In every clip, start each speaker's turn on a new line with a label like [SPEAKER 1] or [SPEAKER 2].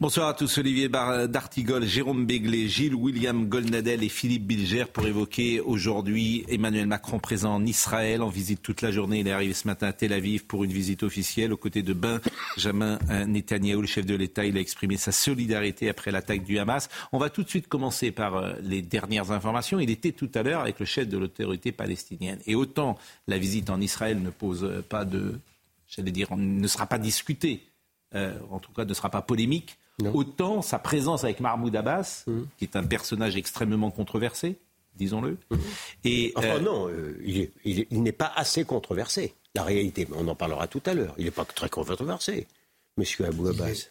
[SPEAKER 1] Bonsoir à tous, Olivier D'Artigol, Jérôme Béglé, Gilles William Golnadel et Philippe Bilger pour évoquer aujourd'hui Emmanuel Macron présent en Israël en visite toute la journée. Il est arrivé ce matin à Tel Aviv pour une visite officielle aux côtés de Benjamin Netanyahu, le chef de l'État. Il a exprimé sa solidarité après l'attaque du Hamas. On va tout de suite commencer par euh, les dernières informations. Il était tout à l'heure avec le chef de l'autorité palestinienne. Et autant la visite en Israël ne pose pas de, j'allais dire, ne sera pas discutée, euh, en tout cas ne sera pas polémique, Autant sa présence avec Mahmoud Abbas, mmh. qui est un personnage extrêmement controversé, disons-le. Mmh.
[SPEAKER 2] Et enfin euh, non, euh, il, n'est pas assez controversé. La réalité, on en parlera tout à l'heure. Il n'est pas très controversé, Monsieur Abou Abbas.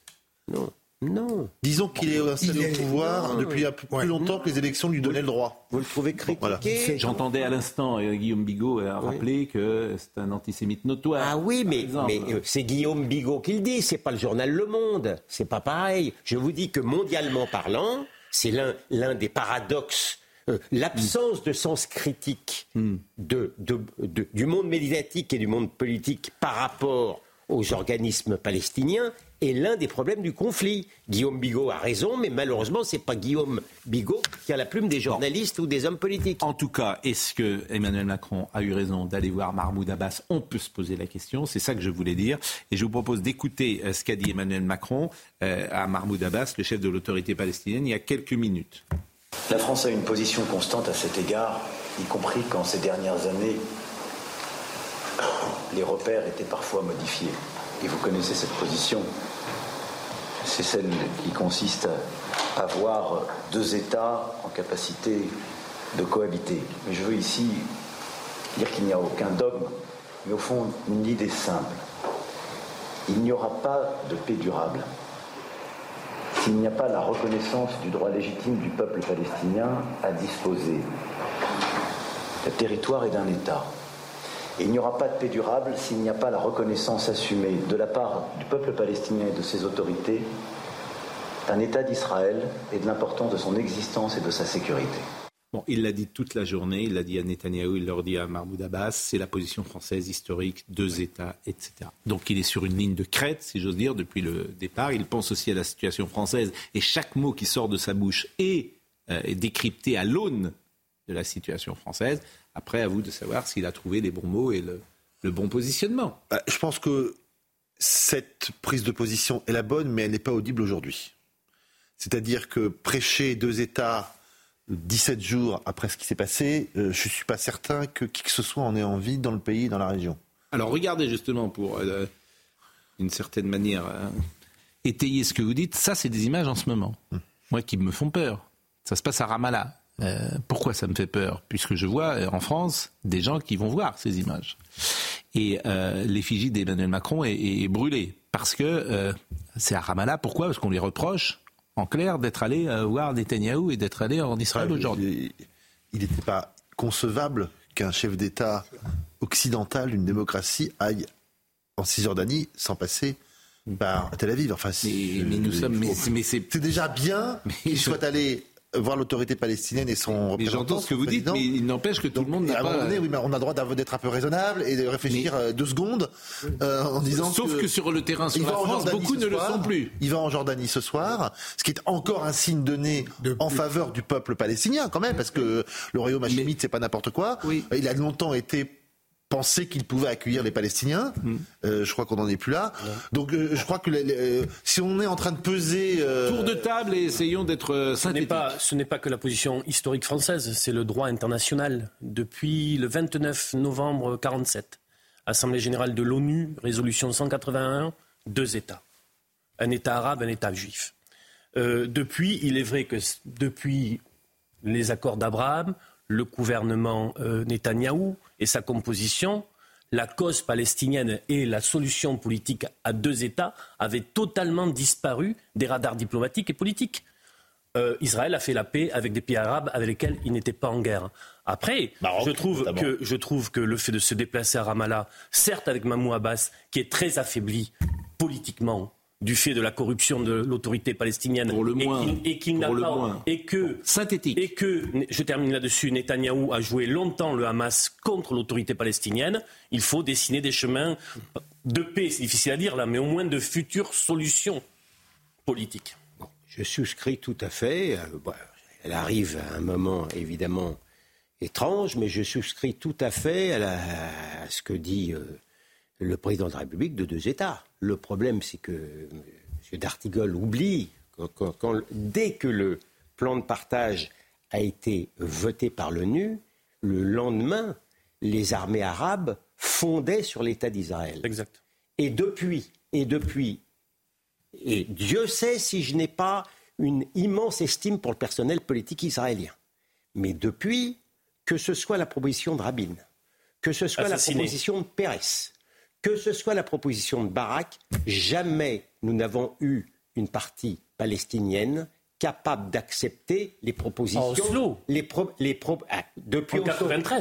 [SPEAKER 2] Non. Non.
[SPEAKER 3] Disons qu'il est installé au pouvoir depuis plus longtemps que les élections lui donnaient le droit.
[SPEAKER 2] Vous le trouvez critiqué?
[SPEAKER 1] J'entendais à l'instant euh, Guillaume Bigot a rappelé que c'est un antisémite notoire.
[SPEAKER 2] Ah oui, mais, euh, c'est Guillaume Bigot qui le dit, c'est pas le journal Le Monde. C'est pas pareil. Je vous dis que mondialement parlant, c'est l'un des paradoxes euh, l'absence de sens critique hmm. du monde médiatique et du monde politique par rapport aux organismes palestiniens est l'un des problèmes du conflit. Guillaume Bigot a raison, mais malheureusement, ce n'est pas Guillaume Bigot qui a la plume des journalistes ou des hommes politiques.
[SPEAKER 1] En tout cas, est-ce que Emmanuel Macron a eu raison d'aller voir Mahmoud Abbas? On peut se poser la question, c'est ça que je voulais dire. Et je vous propose d'écouter euh, ce qu'a dit Emmanuel Macron euh, à Mahmoud Abbas, le chef de l'autorité palestinienne, il y a quelques minutes.
[SPEAKER 4] La France a une position constante à cet égard, y compris quand ces dernières années, les repères étaient parfois modifiés et vous connaissez cette position, c'est celle qui consiste à avoir deux États en capacité de cohabiter. Mais je veux ici dire qu'il n'y a aucun dogme, mais au fond une idée simple. Il n'y aura pas de paix durable s'il n'y a pas la reconnaissance du droit légitime du peuple palestinien à disposer d'un territoire et d'un État il n'y aura pas de paix durable s'il n'y a pas la reconnaissance assumée de la part du peuple palestinien et de ses autorités d'un État d'Israël et de l'importance de son existence et de sa sécurité.
[SPEAKER 1] Il l'a dit toute la journée, il l'a dit à Netanyahou, il l'a dit à Mahmoud Abbas, c'est la position française historique, deux États, etc. Donc il est sur une ligne de crête, si j'ose dire, depuis le départ. Il pense aussi à la situation française et chaque mot qui sort de sa bouche est, euh, est décrypté à l'aune de la situation française. Après, à vous de savoir s'il a trouvé les bons mots et le, bon positionnement.
[SPEAKER 3] Bah, je pense que cette prise de position est la bonne, mais elle n'est pas audible aujourd'hui. C'est-à-dire que prêcher deux États 17 jours après ce qui s'est passé, euh, je ne suis pas certain que qui que ce soit en ait envie dans le pays, dans la région.
[SPEAKER 1] Alors regardez justement pour, euh, d'une certaine manière, euh, étayer ce que vous dites. Ça, c'est des images en ce moment. Hum. Moi, qui me font peur. Ça se passe à Ramallah. Euh, pourquoi ça me fait peur Puisque je vois euh, en France des gens qui vont voir ces images. Et euh, l'effigie d'Emmanuel Macron est, brûlée. Parce que c'est à Ramallah. Pourquoi Parce qu'on lui reproche, en clair, d'être allé voir Netanyahou et d'être allé en Israël aujourd'hui.
[SPEAKER 3] Il n'était pas concevable qu'un chef d'État occidental, une démocratie, aille en Cisjordanie sans passer par Tel Aviv. Enfin,
[SPEAKER 1] mais, nous sommes. Mais,
[SPEAKER 3] c'est déjà bien qu'il soit allé voir l'autorité palestinienne et son
[SPEAKER 1] représentant. Mais j'entends ce que vous dites, mais il n'empêche que tout le monde n'a pas.
[SPEAKER 3] Donné, oui, mais on a le droit d'être un peu raisonnable et de réfléchir euh, deux secondes euh, en disant.
[SPEAKER 1] Sauf que, sur le terrain, sur la France, beaucoup ne le sont plus.
[SPEAKER 3] Il va en Jordanie ce soir, ce qui est encore un signe donné en faveur du peuple palestinien, quand même, parce que le royaume hachémite, c'est pas n'importe quoi. Il a longtemps été penser qu'il pouvait accueillir les Palestiniens. Mm. Euh, je crois qu'on n'en est plus là. Donc euh, je crois que euh, si on est en train de peser...
[SPEAKER 1] Tour de table et essayons d'être synthétiques.
[SPEAKER 5] Ce n'est pas que la position historique française, c'est le droit international. Depuis le 29 novembre 1947, Assemblée générale de l'ONU, résolution 181, deux États. Un État arabe, un État juif. depuis, il est vrai que depuis les accords d'Abraham, le gouvernement euh, Netanyahou et sa composition, la cause palestinienne et la solution politique à deux États avaient totalement disparu des radars diplomatiques et politiques. Euh, Israël a fait la paix avec des pays arabes avec lesquels il n'était pas en guerre. Après, je, trouve que, je trouve que le fait de se déplacer à Ramallah, certes avec Mahmoud Abbas, qui est très affaibli politiquement, du fait de la corruption de l'autorité palestinienne
[SPEAKER 1] pour le moins,
[SPEAKER 5] et qu'il n'a pas et que
[SPEAKER 1] synthétique
[SPEAKER 5] et que je termine là-dessus Netanyahou a joué longtemps le Hamas contre l'autorité palestinienne il faut dessiner des chemins de paix c'est difficile à dire là mais au moins de futures solutions politique.
[SPEAKER 2] je souscris tout à fait. elle arrive à un moment évidemment étrange, mais je souscris tout à fait à, ce que dit le président de la République de deux États. Le problème, c'est que M. Dartigol oublie quand, dès que le plan de partage a été voté par l'ONU, le lendemain, les armées arabes fondaient sur l'État d'Israël.
[SPEAKER 5] Exact.
[SPEAKER 2] Et depuis, et depuis, et Dieu sait si je n'ai pas une immense estime pour le personnel politique israélien. Mais depuis, que ce soit la proposition de Rabin, que ce soit la proposition de Pérez, que ce soit la proposition de Barak, jamais nous n'avons eu une partie palestinienne capable d'accepter les propositions.
[SPEAKER 5] Oslo.
[SPEAKER 2] Les les ah, depuis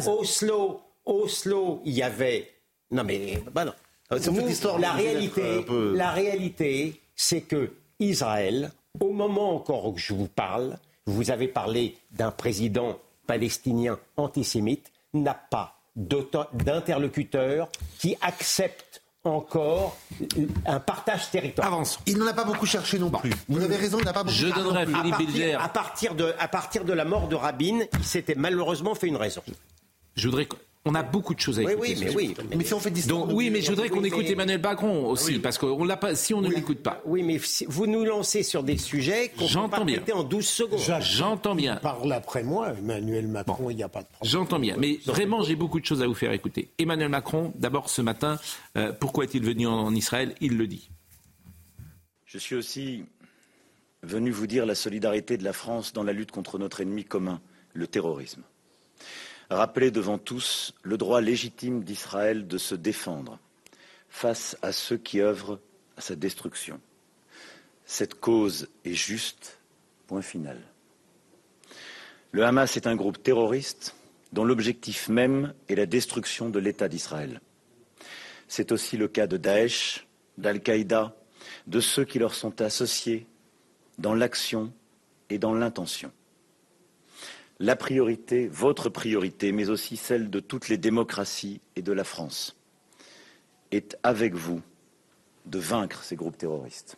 [SPEAKER 2] Oslo, Oslo, il y avait. Non mais bah non. la réalité, la réalité, c'est que Israël, au moment encore où je vous parle, vous avez parlé d'un président palestinien antisémite, n'a pas d'interlocuteur qui accepte encore un partage territorial.
[SPEAKER 3] Avance. Il n'en a pas beaucoup cherché non plus. Vous avez raison, il n'a pas beaucoup
[SPEAKER 1] Je donnerai à Philippe Bilger.
[SPEAKER 2] À partir, de, à partir de la mort de Rabin, il s'était malheureusement fait une raison.
[SPEAKER 1] Je voudrais on a beaucoup de choses à écouter.
[SPEAKER 2] Oui, mais oui.
[SPEAKER 3] Mais si on fait
[SPEAKER 1] Donc, oui, mais je voudrais qu'on écoute Emmanuel Macron aussi, parce qu'on l'a pas. Si on ne l'écoute pas.
[SPEAKER 2] Oui, mais vous nous lancez sur des sujets qu'on peut pas bien. en 12 secondes.
[SPEAKER 1] J'entends bien.
[SPEAKER 6] Parle après moi, Emmanuel Macron. Il n'y a pas de problème.
[SPEAKER 1] J'entends bien, mais vraiment, j'ai beaucoup de choses à vous faire écouter. Emmanuel Macron, d'abord ce matin, euh, pourquoi est-il venu en Israël? Il le dit.
[SPEAKER 4] Je suis aussi venu vous dire la solidarité de la France dans la lutte contre notre ennemi commun, le terrorisme rappeler devant tous le droit légitime d'Israël de se défendre face à ceux qui œuvrent à sa destruction. Cette cause est juste, point final. Le Hamas est un groupe terroriste dont l'objectif même est la destruction de l'État d'Israël. C'est aussi le cas de Daesh, d'Al-Qaïda, de ceux qui leur sont associés dans l'action et dans l'intention la priorité, votre priorité, mais aussi celle de toutes les démocraties et de la France, est avec vous de vaincre ces groupes terroristes.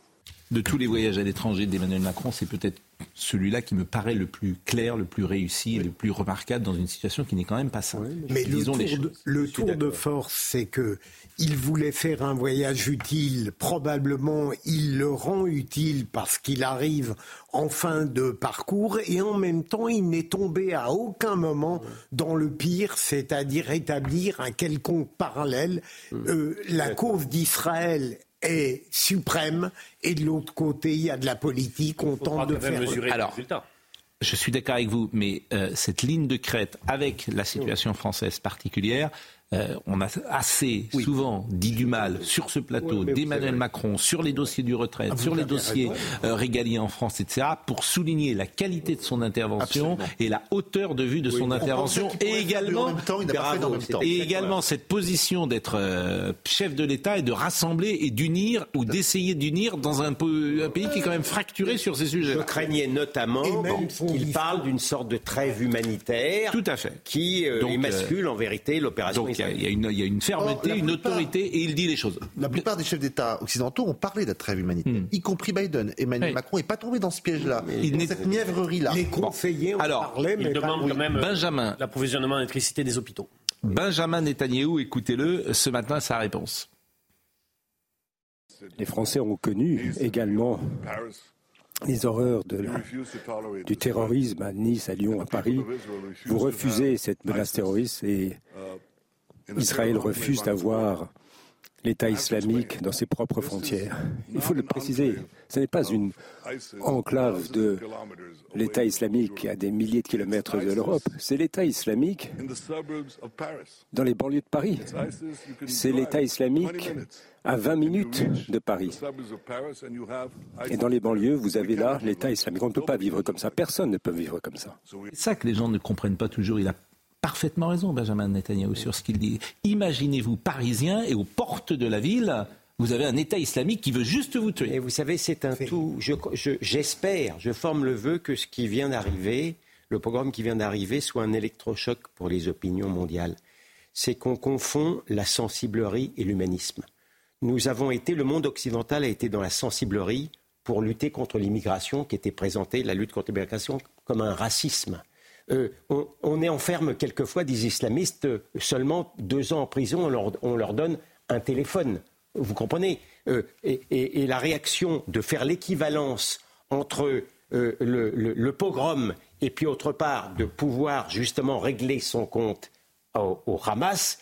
[SPEAKER 1] De tous les voyages à l'étranger d'Emmanuel Macron, c'est peut-être celui-là qui me paraît le plus clair, le plus réussi et le plus remarquable dans une situation qui n'est quand même pas simple.
[SPEAKER 6] mais le tour, de, le tour de force, c'est que il voulait faire un voyage utile. Probablement, il le rend utile parce qu'il arrive en fin de parcours et en même temps, il n'est tombé à aucun moment dans le pire, c'est-à-dire établir un quelconque parallèle. Euh, la cause d'Israël est suprême et de l'autre côté, il y a de la politique. On tente de faire.
[SPEAKER 1] Mesurer Alors, je suis d'accord avec vous, mais euh, cette ligne de crête avec la situation française particulière, euh, on a assez souvent dit du mal sur ce plateau d'Emmanuel Macron, sur les dossiers du retraite, ah, sur les dossiers euh, régaliens en France, etc., pour souligner la qualité de son intervention et la hauteur de vue de son intervention, et également, et également cette position d'être euh, chef de l'État et de rassembler et d'unir ou d'essayer d'unir dans un, pays qui est quand même fracturé sur ces sujets.
[SPEAKER 2] Je craignais notamment qu'il parle d'une sorte de trêve humanitaire,
[SPEAKER 1] tout à fait,
[SPEAKER 2] qui émascule en vérité l'opération
[SPEAKER 1] il y, a une, fermeté, une autorité, et il dit les choses.
[SPEAKER 3] La plupart des chefs d'État occidentaux ont parlé de la trêve humanitaire, hmm. y compris Biden. Emmanuel Macron n'est pas tombé dans ce piège-là, dans cette mièvrerie-là.
[SPEAKER 6] Les conseillers ont
[SPEAKER 1] Alors,
[SPEAKER 6] parlé,
[SPEAKER 5] mais demandent quand même euh, Benjamin, l'approvisionnement d'électricité des hôpitaux.
[SPEAKER 1] Benjamin Netanyahou, écoutez-le, ce matin, sa réponse.
[SPEAKER 7] Les Français ont connu également les horreurs de du terrorisme à Nice, à Lyon, à Paris. Vous refusez cette menace terroriste et Israël refuse d'avoir l'État islamique dans ses propres frontières. Il faut le préciser, ce n'est pas une enclave de l'État islamique à des milliers de kilomètres de l'Europe, c'est l'État islamique dans les banlieues de Paris. C'est l'État islamique à 20 minutes de Paris. Et dans les banlieues, vous avez là l'État islamique. On ne peut pas vivre comme ça. Personne ne peut vivre comme ça.
[SPEAKER 1] C'est ça que les gens ne comprennent pas toujours. Parfaitement raison, Benjamin Netanyahu, sur ce qu'il dit. Imaginez-vous parisien et aux portes de la ville, vous avez un État islamique qui veut juste vous tuer.
[SPEAKER 2] Et vous savez, c'est un tout. J'espère, je, forme le vœu que ce qui vient d'arriver, le programme qui vient d'arriver, soit un électrochoc pour les opinions mondiales. C'est qu'on confond la sensiblerie et l'humanisme. Nous avons été, le monde occidental a été dans la sensiblerie pour lutter contre l'immigration qui était présentée, la lutte contre l'immigration, comme un racisme. Euh, on, est enferme quelquefois des islamistes euh, seulement deux ans en prison, on leur, donne un téléphone. Vous comprenez euh, et, la réaction de faire l'équivalence entre le, pogrom et puis autre part de pouvoir justement régler son compte au, au Hamas,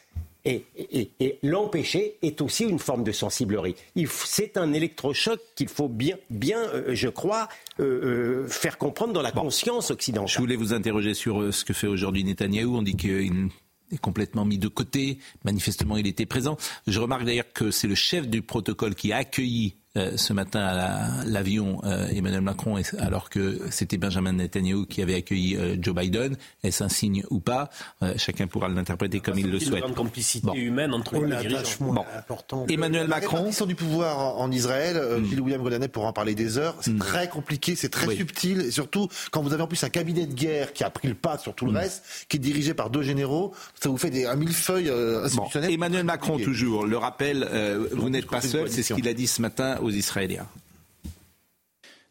[SPEAKER 2] et, l'empêcher est aussi une forme de sensiblerie. C'est un électrochoc qu'il faut bien, bien euh, je crois, euh, euh, faire comprendre dans la conscience occidentale.
[SPEAKER 1] Je voulais vous interroger sur ce que fait aujourd'hui Netanyahou. On dit qu'il est complètement mis de côté. Manifestement, il était présent. Je remarque d'ailleurs que c'est le chef du protocole qui a accueilli ce matin à l'avion euh, Emmanuel Macron, alors que c'était Benjamin Netanyahu qui avait accueilli euh, Joe Biden. Est-ce un signe ou pas? Chacun pourra l'interpréter comme il le souhaite.
[SPEAKER 5] Une complicité humaine entre les dirigeants.
[SPEAKER 1] Emmanuel Macron.
[SPEAKER 3] La du pouvoir en Israël, mm. William Gollanet pourra en parler des heures. C'est hmm. très compliqué, c'est très subtil, et surtout quand vous avez en plus un cabinet de guerre qui a pris le pas sur tout le hmm. reste, qui est dirigé par deux généraux, ça vous fait des, un millefeuille institutionnel.
[SPEAKER 1] Emmanuel Macron, toujours, le rappel, vous n'êtes pas seul, c'est ce qu'il a dit ce matin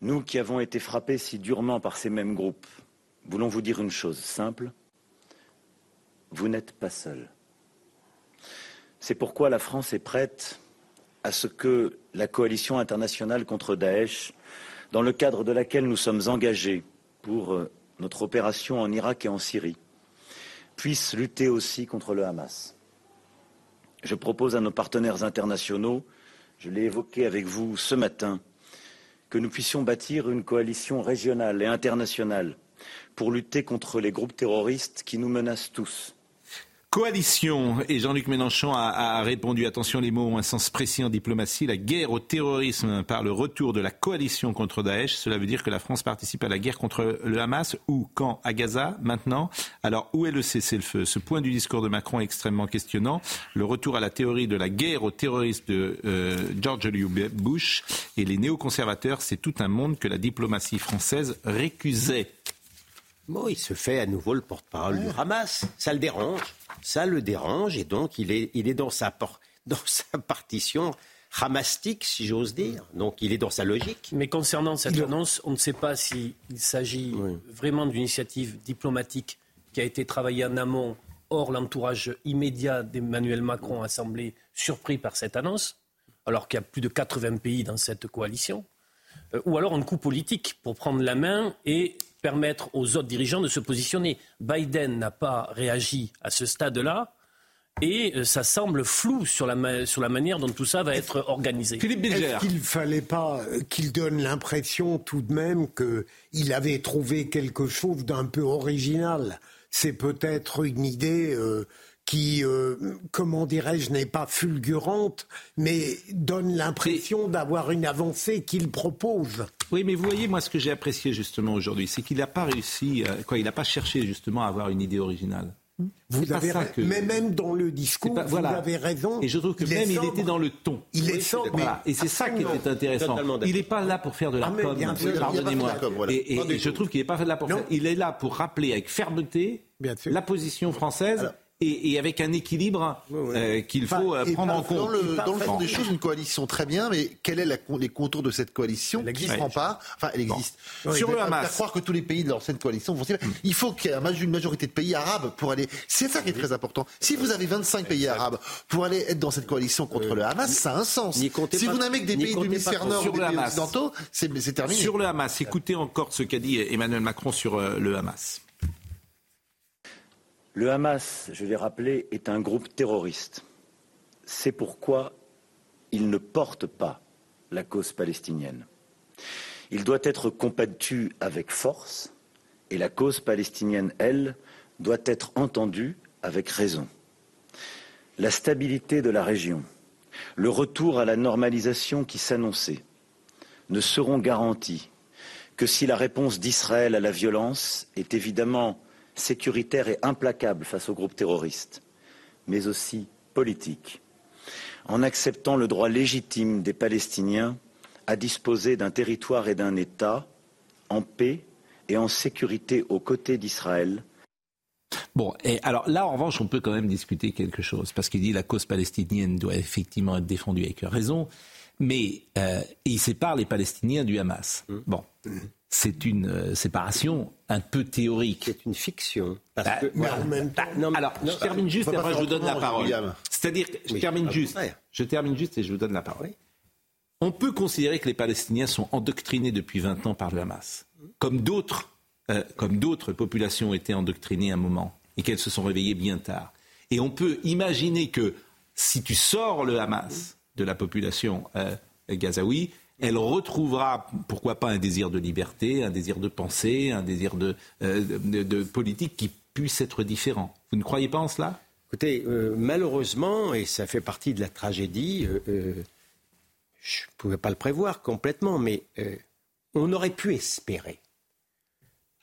[SPEAKER 4] Nous qui avons été frappés si durement par ces mêmes groupes, voulons vous dire une chose simple. Vous n'êtes pas seuls. C'est pourquoi la France est prête à ce que la coalition internationale contre Daesh, dans le cadre de laquelle nous sommes engagés pour euh, notre opération en Irak et en Syrie, puisse lutter aussi contre le Hamas. Je propose à nos partenaires internationaux je l'ai évoqué avec vous ce matin, que nous puissions bâtir une coalition régionale et internationale pour lutter contre les groupes terroristes qui nous menacent tous
[SPEAKER 1] coalition. Et Jean-Luc Mélenchon a, répondu, attention, les mots ont un sens précis en diplomatie, la guerre au terrorisme par le retour de la coalition contre Daesh. Cela veut dire que la France participe à la guerre contre le Hamas. Ou quand À Gaza Maintenant Alors, où est le cessez-le-feu? Ce point du discours de Macron est extrêmement questionnant. Le retour à la théorie de la guerre au terrorisme de euh, George W. Bush et les néoconservateurs, c'est tout un monde que la diplomatie française récusait.
[SPEAKER 2] Bon, il se fait à nouveau le porte-parole du Hamas. Ça le dérange. Ça le dérange et donc il est, il est dans, sa, dans sa partition hamastique, si j'ose dire. Donc il est dans sa logique.
[SPEAKER 5] Mais concernant cette annonce, on ne sait pas s'il s'agit vraiment d'une initiative diplomatique qui a été travaillée en amont, hors l'entourage immédiat d'Emmanuel Macron, assemblé surpris par cette annonce, alors qu'il y a plus de 80 pays dans cette coalition, ou alors un coup politique pour prendre la main et permettre aux autres dirigeants de se positionner. Biden n'a pas réagi à ce stade-là. Et euh, ça semble flou sur la, sur la manière dont tout ça va être organisé.
[SPEAKER 6] Philippe Est-ce qu'il ne fallait pas euh, qu'il donne l'impression tout de même qu'il avait trouvé quelque chose d'un peu original? C'est peut-être une idée euh, qui, comment dirais-je, n'est pas fulgurante, mais donne l'impression d'avoir une avancée qu'il propose.
[SPEAKER 1] Oui, mais vous voyez, moi, ce que j'ai apprécié justement aujourd'hui, c'est qu'il n'a pas réussi, euh, quoi, il n'a pas cherché justement à avoir une idée originale.
[SPEAKER 6] Vous avez Mais même dans le discours, vous avez raison.
[SPEAKER 1] Et je trouve que même il était dans le ton.
[SPEAKER 6] Il est sobre.
[SPEAKER 1] Et c'est ça qui était intéressant. Il n'est pas là pour faire de la ah, com. Pardonnez-moi. Et, je trouve qu'il n'est pas là pour faire. Il est là pour rappeler avec fermeté la position française et, avec un équilibre euh, qu'il faut euh, prendre en compte. Dans
[SPEAKER 3] le, dans le fond des choses, une coalition très bien, mais quels sont les contours de cette coalition elle qui ne prend pas Enfin, elle existe. Sur le Hamas. croire que tous les pays de l'ancienne coalition vont Il faut qu'il y ait une majorité de pays arabes pour aller. C'est ça qui est très important. Si vous avez 25 pays arabes pour aller être dans cette coalition contre le Hamas, ça a un sens. Si vous n'avez que des pays du hémisphère nord ou des pays occidentaux, c'est terminé.
[SPEAKER 1] Sur le Hamas, écoutez encore ce qu'a dit Emmanuel Macron sur euh, le Hamas.
[SPEAKER 4] Le Hamas, je l'ai rappelé, est un groupe terroriste. C'est pourquoi il ne porte pas la cause palestinienne. Il doit être combattu avec force et la cause palestinienne, elle, doit être entendue avec raison. La stabilité de la région, le retour à la normalisation qui s'annonçait ne seront garantis que si la réponse d'Israël à la violence est évidemment sécuritaire et implacable face aux groupes terroristes, mais aussi politique, en acceptant le droit légitime des Palestiniens à disposer d'un territoire et d'un État en paix et en sécurité aux côtés d'Israël.
[SPEAKER 1] Bon, et alors là, en revanche, on peut quand même discuter quelque chose, parce qu'il dit que la cause palestinienne doit effectivement être défendue avec raison. Mais euh, il sépare les Palestiniens du Hamas. Mmh. Bon. C'est une euh, séparation un peu théorique.
[SPEAKER 2] C'est une fiction. Parce
[SPEAKER 1] bah, que, alors, je termine juste et après je vous donne la parole. C'est-à-dire, je termine juste. Je termine juste et je vous donne la parole. On peut considérer que les Palestiniens sont endoctrinés depuis 20 ans par le Hamas, comme d'autres, euh, comme d'autres populations ont été endoctrinées à un moment et qu'elles se sont réveillées bien tard. Et on peut imaginer que si tu sors le Hamas de la population euh, gazaoui, elle retrouvera, pourquoi pas, un désir de liberté, un désir de pensée, un désir de, euh, de, politique qui puisse être différent. Vous ne croyez pas en cela?
[SPEAKER 2] Écoutez, euh, malheureusement, et ça fait partie de la tragédie, je ne pouvais pas le prévoir complètement, mais on aurait pu espérer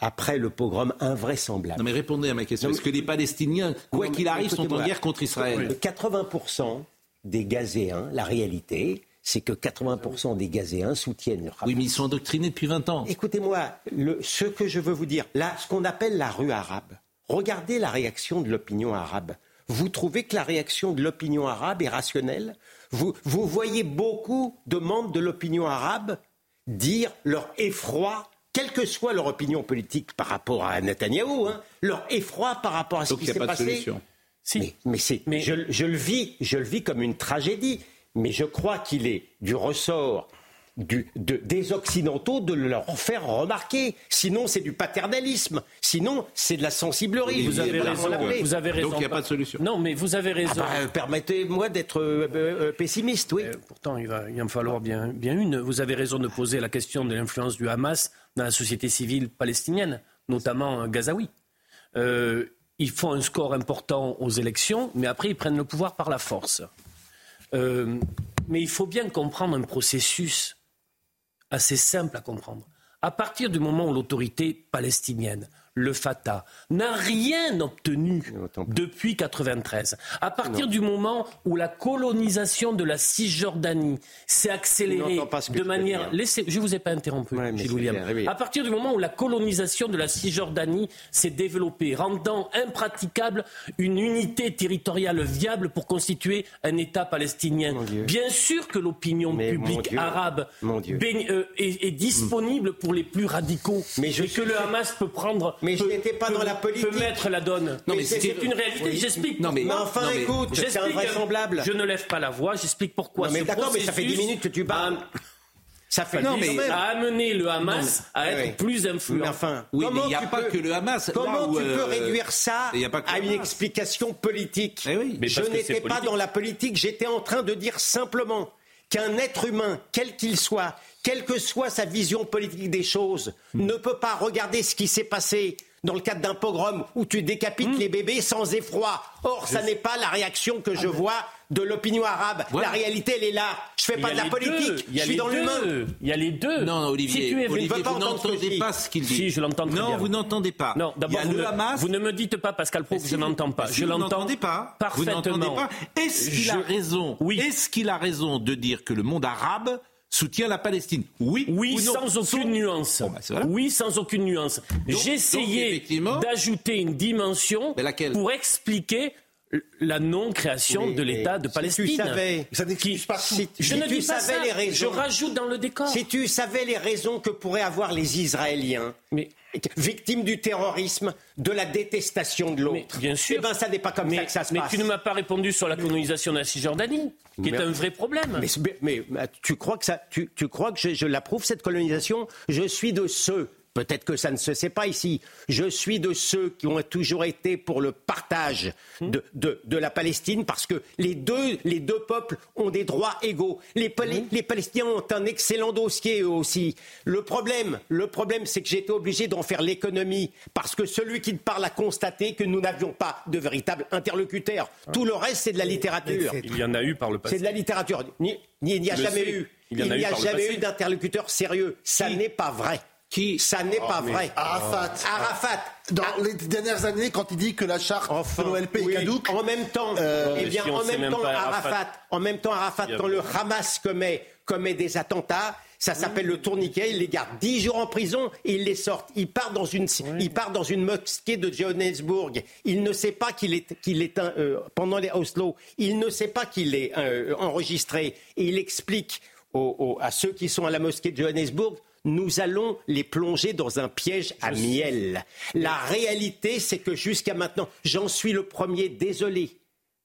[SPEAKER 2] après le pogrom invraisemblable.
[SPEAKER 1] Non mais répondez à ma question. Est-ce que les Palestiniens, quoi qu'il arrive, sont en guerre contre Israël?
[SPEAKER 2] 80% des Gazéens, la réalité, c'est que 80% des Gazéens soutiennent le Hamas.
[SPEAKER 1] Oui, mais ils sont endoctrinés depuis 20 ans.
[SPEAKER 2] Écoutez-moi, ce que je veux vous dire, là, ce qu'on appelle la rue arabe, regardez la réaction de l'opinion arabe. Vous trouvez que la réaction de l'opinion arabe est rationnelle? Vous, vous voyez beaucoup de membres de l'opinion arabe dire leur effroi quelle que soit leur opinion politique par rapport à Netanyahou, hein, leur effroi par rapport à ce qui s'est passé. Solution. Si. Mais, mais, Je, le vis, je le vis comme une tragédie. Mais je crois qu'il est du ressort des Occidentaux de leur faire remarquer. Sinon, c'est du paternalisme. Sinon, c'est de la sensiblerie.
[SPEAKER 5] Vous, avez raison. Vous avez raison.
[SPEAKER 1] Donc, il n'y a pas de solution.
[SPEAKER 5] Non, mais vous avez raison. Ah
[SPEAKER 2] bah, permettez-moi d'être euh, euh, pessimiste, oui. Euh,
[SPEAKER 5] pourtant, il va, il va me falloir bien, bien une. Vous avez raison de poser la question de l'influence du Hamas dans la société civile palestinienne, notamment gazaoui. ils font un score important aux élections, mais après, ils prennent le pouvoir par la force. Mais il faut bien comprendre un processus assez simple à comprendre. À partir du moment où l'autorité palestinienne le Fatah, n'a rien obtenu depuis 1993. À partir du moment où la colonisation de la Cisjordanie s'est accélérée de manière... Laissez... Je ne vous ai pas interrompu, William. À partir du moment où la colonisation de la Cisjordanie s'est développée, rendant impraticable une unité territoriale viable pour constituer un État palestinien, bien sûr que l'opinion publique arabe euh, est, disponible pour les plus radicaux mais et que le Hamas peut prendre
[SPEAKER 2] mais je n'étais pas dans la politique.
[SPEAKER 5] Peut mettre la donne. Non, mais, c'est une réalité. J'explique.
[SPEAKER 2] Non, mais, enfin, écoute, c'est invraisemblable.
[SPEAKER 5] Je ne lève pas la voix. J'explique pourquoi.
[SPEAKER 2] Non, mais d'accord, mais ça fait 10 minutes que tu parles.
[SPEAKER 5] Ça fait non, mais a amené le Hamas à être plus influent. Mais
[SPEAKER 2] enfin,
[SPEAKER 1] oui, mais il n'y a pas que le Hamas.
[SPEAKER 2] Comment tu peux euh, réduire ça à une explication politique eh oui, mais Je n'étais pas dans la politique, j'étais en train de dire simplement qu'un être humain, quel qu'il soit, quelle que soit sa vision politique des choses, hmm. ne peut pas regarder ce qui s'est passé dans le cadre d'un pogrom où tu décapites hmm. les bébés sans effroi. Or, ça n'est pas la réaction que je ah, vois de l'opinion arabe. La réalité, elle est là. Je fais pas de la politique. Je suis dans l'humain.
[SPEAKER 5] Il y a les deux.
[SPEAKER 1] Non, Olivier, vous n'entendez pas ce qu'il dit.
[SPEAKER 5] Si, je l'entends très
[SPEAKER 1] Non, vous n'entendez pas.
[SPEAKER 5] Non, d'abord, vous, vous, ne me dites pas, Pascal Pro, que je n'entends pas. je l'entends pas. Parfaitement.
[SPEAKER 1] Est-ce qu'il a raison Oui. Est-ce qu'il a raison de dire que le monde arabe soutient la Palestine. Oui,
[SPEAKER 5] oui, sans aucune nuance. Bah, oui, sans aucune nuance. J'essayais d'ajouter une dimension pour expliquer la non-création de l'État de Palestine. Si tu savais,
[SPEAKER 2] ça n'excuse pas tout. je ne dis pas ça, les raisons,
[SPEAKER 5] je rajoute dans le décor.
[SPEAKER 2] Si tu savais les raisons que pourraient avoir les Israéliens, mais, victimes du terrorisme, de la détestation de l'autre,
[SPEAKER 5] bien sûr,
[SPEAKER 2] eh ben, ça n'est pas comme ça que ça se
[SPEAKER 5] mais
[SPEAKER 2] passe.
[SPEAKER 5] Mais tu ne m'as pas répondu sur la colonisation de la Cisjordanie, qui est un vrai problème.
[SPEAKER 2] Mais, tu crois que ça, tu, crois que je, je l'approuve cette colonisation? Je suis de ceux Peut-être que ça ne se sait pas ici. Je suis de ceux qui ont toujours été pour le partage de, de, la Palestine parce que les deux, les deux peuples ont des droits égaux. Les, les Palestiniens ont un excellent dossier eux aussi. Le problème, le problème, c'est que j'ai été obligé d'en faire l'économie parce que celui qui parle a constaté que nous n'avions pas de véritable interlocuteur. Tout le reste, c'est de la littérature.
[SPEAKER 5] Il y en a eu par le passé.
[SPEAKER 2] C'est de la littérature. Il n'y a jamais eu. Il n'y a, jamais eu d'interlocuteur sérieux. Ça n'est pas vrai. Qui Ça n'est pas oh, vrai.
[SPEAKER 3] Arafat.
[SPEAKER 2] Arafat.
[SPEAKER 3] Dans les dernières années, quand il dit que la charte de l'OLP est caduque.
[SPEAKER 2] En même temps, euh, eh bien, en même temps, Arafat, en même temps, Arafat, quand le Hamas commet, commet des attentats, ça s'appelle le tourniquet. Il les garde dix jours en prison et il les sort. Il part dans une, il part dans une mosquée de Johannesburg. Il ne sait pas qu'il est, qu'il est euh, pendant les Oslo. Il ne sait pas qu'il est euh, enregistré. Et il explique à ceux qui sont à la mosquée de Johannesburg, nous allons les plonger dans un piège à miel. La réalité, c'est que jusqu'à maintenant, j'en suis le premier, désolé,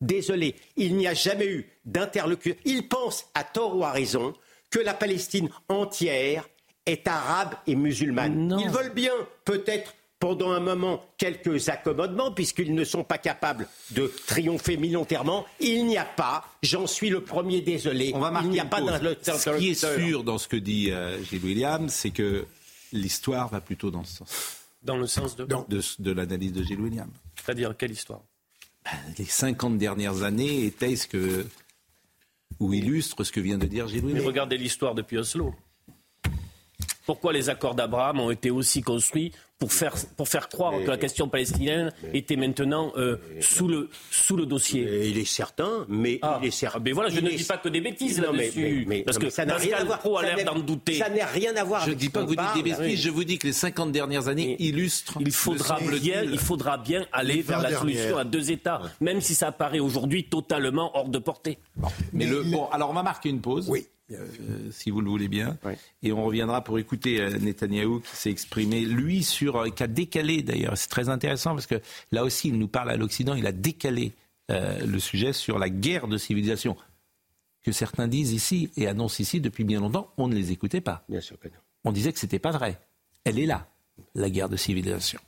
[SPEAKER 2] désolé, il n'y a jamais eu d'interlocuteur. Ils pensent, à tort ou à raison, que la Palestine entière est arabe et musulmane. Ils veulent bien, peut-être, pendant un moment quelques accommodements, puisqu'ils ne sont pas capables de triompher militairement. Il n'y a pas, j'en suis le premier désolé,
[SPEAKER 1] On va
[SPEAKER 2] il n'y a pas
[SPEAKER 1] d'interlocuteur. Ce qui est sûr dans ce que dit euh, Gilles William, c'est que l'histoire va plutôt dans ce sens.
[SPEAKER 5] Dans le sens de
[SPEAKER 1] De, l'analyse de Gilles William.
[SPEAKER 5] C'est-à-dire quelle histoire?
[SPEAKER 1] Ben, Les 50 dernières années étaient ce que. ou illustrent ce que vient de dire Gilles William.
[SPEAKER 5] Mais regardez l'histoire depuis Oslo. Pourquoi les accords d'Abraham ont été aussi construits pour faire, pour faire croire que la question palestinienne était maintenant euh, sous, le, sous le dossier?
[SPEAKER 2] il est certain, mais
[SPEAKER 5] ah.
[SPEAKER 2] il est certain.
[SPEAKER 5] Mais voilà, je ne dis pas que des bêtises là-dessus. Parce que ça n'a rien à voir. Pro a l'air d'en douter.
[SPEAKER 2] Ça n'a rien à voir.
[SPEAKER 1] Je ne dis pas que vous dites des bêtises. Je vous dis que les 50 dernières années illustrent.
[SPEAKER 5] Il faudra bien, il faudra bien aller vers la solution à deux États, même si ça paraît aujourd'hui totalement hors de portée.
[SPEAKER 1] Mais, le bon, alors on va marquer une pause.
[SPEAKER 6] Oui.
[SPEAKER 1] Euh, si vous le voulez bien. Et on reviendra pour écouter euh, Netanyahou qui s'est exprimé, lui, sur, euh, qui a décalé d'ailleurs. C'est très intéressant parce que là aussi, il nous parle à l'Occident, il a décalé le sujet sur la guerre de civilisation que certains disent ici et annoncent ici depuis bien longtemps. On ne les écoutait pas.
[SPEAKER 2] Bien sûr que non.
[SPEAKER 1] On disait que c'était pas vrai. Elle est là, la guerre de civilisation.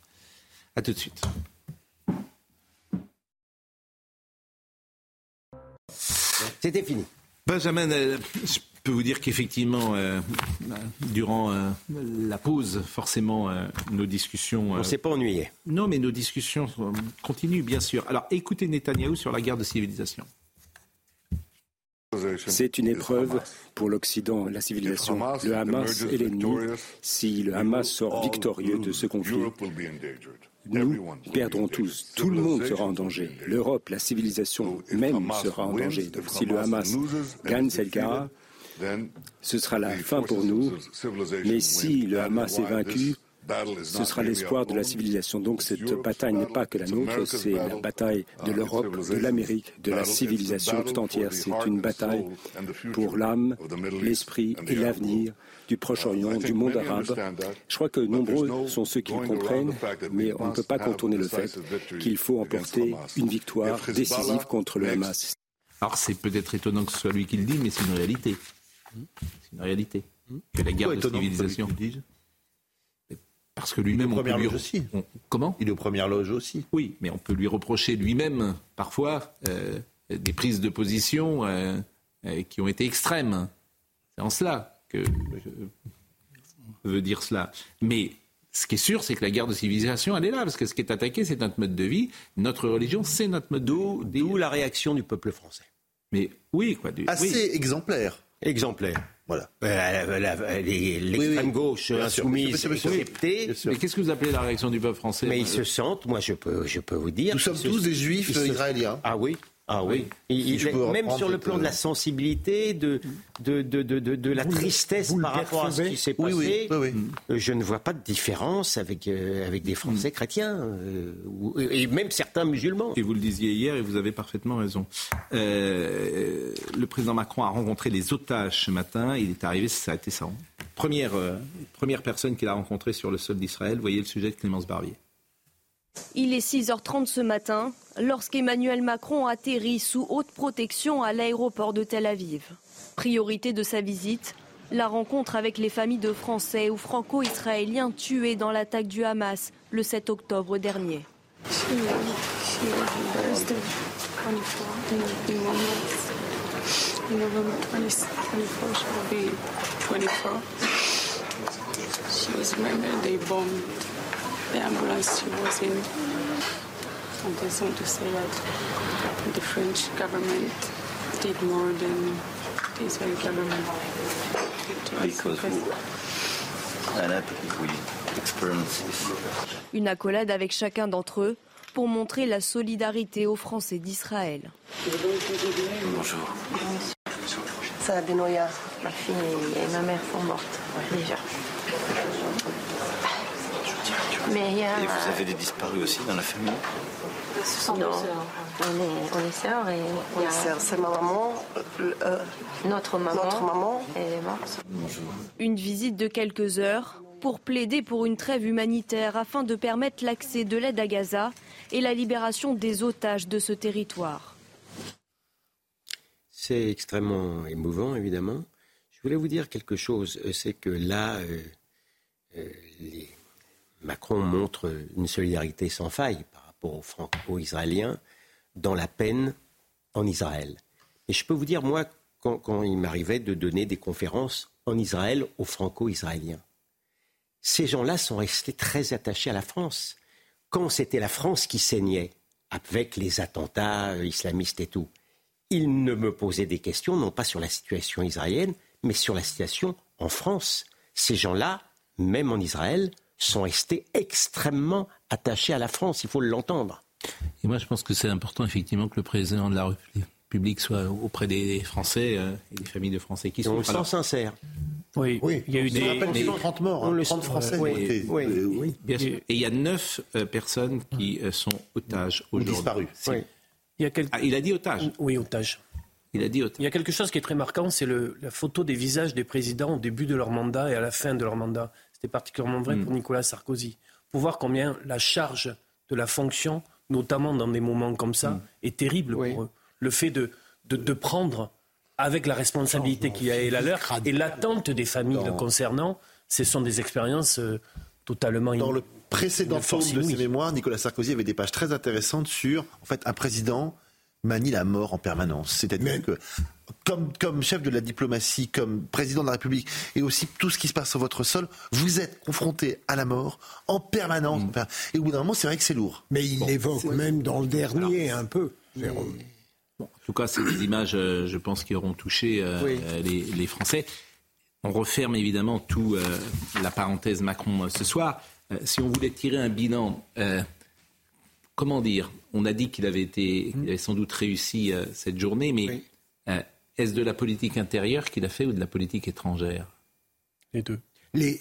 [SPEAKER 1] À tout de suite.
[SPEAKER 2] C'était fini.
[SPEAKER 1] Benjamin, je peux vous dire qu'effectivement, euh, durant euh, la pause, forcément, euh, nos discussions.
[SPEAKER 2] On ne s'est pas ennuyé.
[SPEAKER 1] Non, mais nos discussions continuent, bien sûr. Alors, écoutez Netanyahou sur la guerre de civilisation.
[SPEAKER 7] C'est une épreuve pour l'Occident, la civilisation. Le Hamas est l'ennemi. Si le Hamas sort victorieux de ce conflit, nous perdrons tous. Tout le monde sera en danger. L'Europe, la civilisation même sera en danger. Donc si le Hamas gagne cette guerre, ce sera la fin pour nous. Mais si le Hamas est vaincu, ce sera l'espoir de la civilisation. Donc cette bataille n'est pas que la nôtre, c'est la bataille de l'Europe, de l'Amérique, de la civilisation tout entière. C'est une bataille pour l'âme, l'esprit et l'avenir du Proche-Orient, du monde arabe. Je crois que nombreux sont ceux qui le comprennent, mais on ne peut pas contourner le fait qu'il faut emporter une victoire décisive contre le Hamas.
[SPEAKER 1] Alors c'est peut-être étonnant que ce soit lui qui le dit, mais c'est une réalité. C'est une réalité. Que la guerre de civilisation. Parce que lui-même,
[SPEAKER 3] on peut lui aussi.
[SPEAKER 1] Comment
[SPEAKER 3] Il est aux premières loges aussi.
[SPEAKER 1] Oui, mais on peut lui reprocher lui-même parfois euh, des prises de position euh, euh, qui ont été extrêmes. C'est en cela que je veux dire cela. Mais ce qui est sûr, c'est que la guerre de civilisation, elle est là, parce que ce qui est attaqué, c'est notre mode de vie. Notre religion, c'est notre mode de
[SPEAKER 2] vie. D'où la réaction du peuple français.
[SPEAKER 1] Mais oui, quoi.
[SPEAKER 3] Assez exemplaire.
[SPEAKER 2] Exemplaire. Voilà. Euh, l'extrême gauche insoumise acceptée.
[SPEAKER 1] Mais qu'est-ce que vous appelez la réaction du peuple français
[SPEAKER 2] Mais ils se sentent, moi je peux, je peux vous dire.
[SPEAKER 3] Nous sommes tous des juifs israéliens.
[SPEAKER 2] Ah oui ah oui. même sur le plan de la sensibilité, de, de, de, de la tristesse par rapport à ce qui s'est passé, euh, je ne vois pas de différence avec, euh, avec des Français chrétiens, euh, et même certains musulmans.
[SPEAKER 1] Et vous le disiez hier, et vous avez parfaitement raison. le président Macron a rencontré les otages ce matin. Il est arrivé, ça a été ça. Hein. Première, première personne qu'il a rencontrée sur le sol d'Israël. Voyez le sujet de Clémence Barbier.
[SPEAKER 8] Il est 6h30 ce matin lorsqu'Emmanuel Macron atterrit sous haute protection à l'aéroport de Tel Aviv. Priorité de sa visite, la rencontre avec les familles de Français ou Franco-Israéliens tués dans l'attaque du Hamas le 7 octobre dernier. The ambulance she was in. And I just want to say that the French government did more than the Israeli government. Une accolade avec chacun d'entre eux pour montrer la solidarité aux Français d'Israël.
[SPEAKER 9] Bonjour. Ça, Benoît, ma fille et ma mère sont mortes déjà. Mais y
[SPEAKER 10] Et vous avez des disparus aussi dans la famille
[SPEAKER 9] Ce sont nos sœurs. On est, on est sœurs et. On est sœurs. C'est ma maman. Euh, notre maman. Notre maman. est morte.
[SPEAKER 8] Une visite de quelques heures pour plaider pour une trêve humanitaire afin de permettre l'accès de l'aide à Gaza et la libération des otages de ce territoire.
[SPEAKER 2] C'est extrêmement émouvant, évidemment. Je voulais vous dire quelque chose, euh, c'est que là, euh, euh, Macron montre une solidarité sans faille par rapport aux franco-israéliens dans la peine en Israël. Et je peux vous dire, moi, quand il m'arrivait de donner des conférences en Israël aux franco-israéliens, ces gens-là sont restés très attachés à la France. Quand c'était la France qui saignait, avec les attentats islamistes et tout, ils ne me posaient des questions, non pas sur la situation israélienne, mais sur la situation en France. Ces gens-là, même en Israël, sont restés extrêmement attachés à la France, il faut l'entendre.
[SPEAKER 1] Et moi, je pense que c'est important, effectivement, que le président de la République soit auprès des Français euh, et des familles de Français qui sont.
[SPEAKER 2] On le sent sincère.
[SPEAKER 5] Oui, il y a eu des,
[SPEAKER 3] des 30 morts, hein, 30 Français. Oui,
[SPEAKER 1] oui, oui, bien sûr. Et il y a 9 euh, personnes qui euh, sont otages aujourd'hui.
[SPEAKER 3] Disparues.
[SPEAKER 1] Il, y a ah, il a dit otages
[SPEAKER 5] Oui, otages.
[SPEAKER 1] Il a dit otages.
[SPEAKER 5] Il y a quelque chose qui est très marquant, c'est la photo des visages des présidents au début de leur mandat et à la fin de leur mandat. C'était particulièrement vrai mm. pour Nicolas Sarkozy. Pour voir combien la charge de la fonction, notamment dans des moments comme ça, mm. est terrible pour eux. Le fait de, de, de prendre avec la responsabilité qu'il y a et la leur, et l'attente des familles le concernant, ce sont des expériences euh, totalement
[SPEAKER 3] Dans le précédent tome de ses mémoires, Nicolas Sarkozy avait des pages très intéressantes sur en fait, un président manie la mort en permanence. C'est-à-dire que comme, comme chef de la diplomatie, comme président de la République, et aussi tout ce qui se passe sur votre sol, vous êtes confronté à la mort en permanence. Mm. Et au bout d'un moment, c'est vrai que c'est lourd.
[SPEAKER 6] Mais il l'évoque même dans le dernier un peu, Jérôme
[SPEAKER 1] en tout cas, c'est des images, euh, je pense, qui auront touché euh, les, Français. On referme évidemment tout euh, la parenthèse Macron ce soir. si on voulait tirer un bilan, comment dire? On a dit qu'il avait été, avait sans doute réussi cette journée, mais est-ce de la politique intérieure qu'il a fait ou de la politique étrangère?
[SPEAKER 5] Les deux.
[SPEAKER 6] Les,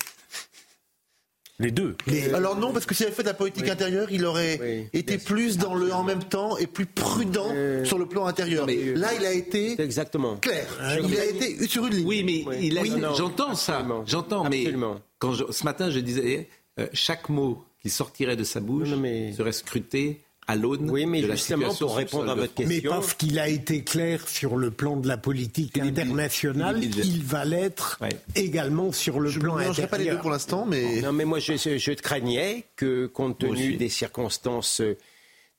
[SPEAKER 5] les deux.
[SPEAKER 3] Alors non, parce que s'il avait fait de la politique intérieure, il aurait été plus dans le en même temps et plus prudent sur le plan intérieur. Mais Là, il a été
[SPEAKER 2] exactement
[SPEAKER 3] clair. il a été sur une ligne.
[SPEAKER 1] Oui, mais il a... j'entends ça, j'entends. Mais quand ce matin, je disais, euh, chaque mot qui sortirait de sa bouche serait scruté à l'aune
[SPEAKER 2] oui, mais
[SPEAKER 1] de
[SPEAKER 2] la justement pour répondre à votre question.
[SPEAKER 6] Mais parce qu'il a été clair sur le plan de la politique internationale, il va l'être également sur le plan intérieur. Je ne
[SPEAKER 3] pas les deux pour l'instant, mais
[SPEAKER 2] non, mais moi je, je craignais que, compte tenu des circonstances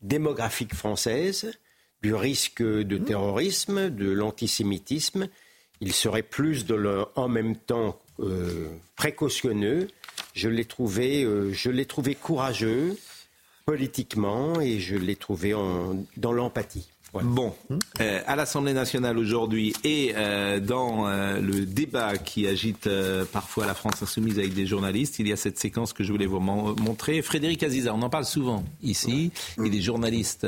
[SPEAKER 2] démographiques françaises, du risque de mmh. terrorisme, de l'antisémitisme, il serait plus de le, en même temps euh, précautionneux. Je l'ai trouvé, euh, je l'ai trouvé courageux politiquement et je l'ai trouvé dans l'empathie.
[SPEAKER 1] Bon, euh, à l'Assemblée nationale aujourd'hui et euh, dans euh, le débat qui agite parfois la France insoumise avec des journalistes, il y a cette séquence que je voulais vous montrer. Frédéric Aziza, on en parle souvent ici, il est journaliste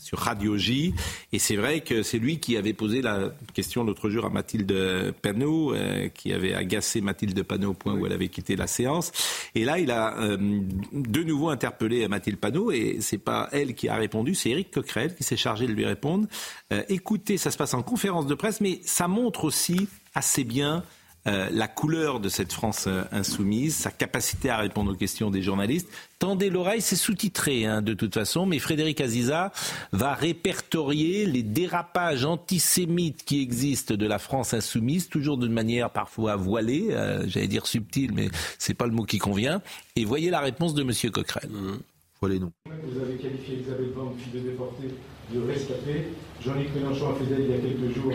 [SPEAKER 1] sur Radio J, et c'est vrai que c'est lui qui avait posé la question l'autre jour à Mathilde Panot, qui avait agacé Mathilde Panot au point où elle avait quitté la séance. Et là, il a de nouveau interpellé Mathilde Panot, et c'est pas elle qui a répondu, c'est Éric Coquerel qui s'est chargé de lui répondre. Euh, écoutez, ça se passe en conférence de presse, mais ça montre aussi assez bien euh, la couleur de cette France euh, insoumise, sa capacité à répondre aux questions des journalistes. Tendez l'oreille, c'est sous-titré hein, de toute façon, mais Frédéric Aziza va répertorier les dérapages antisémites qui existent de la France insoumise, toujours d'une manière parfois voilée, j'allais dire subtile, mais c'est pas le mot qui convient. Et voyez la réponse de M. Coquerel. Mmh.
[SPEAKER 11] Vous avez qualifié Elisabeth Borne, fille de déportée, de rescapé. Jean-Luc Mélenchon a fait d'elle il y a quelques jours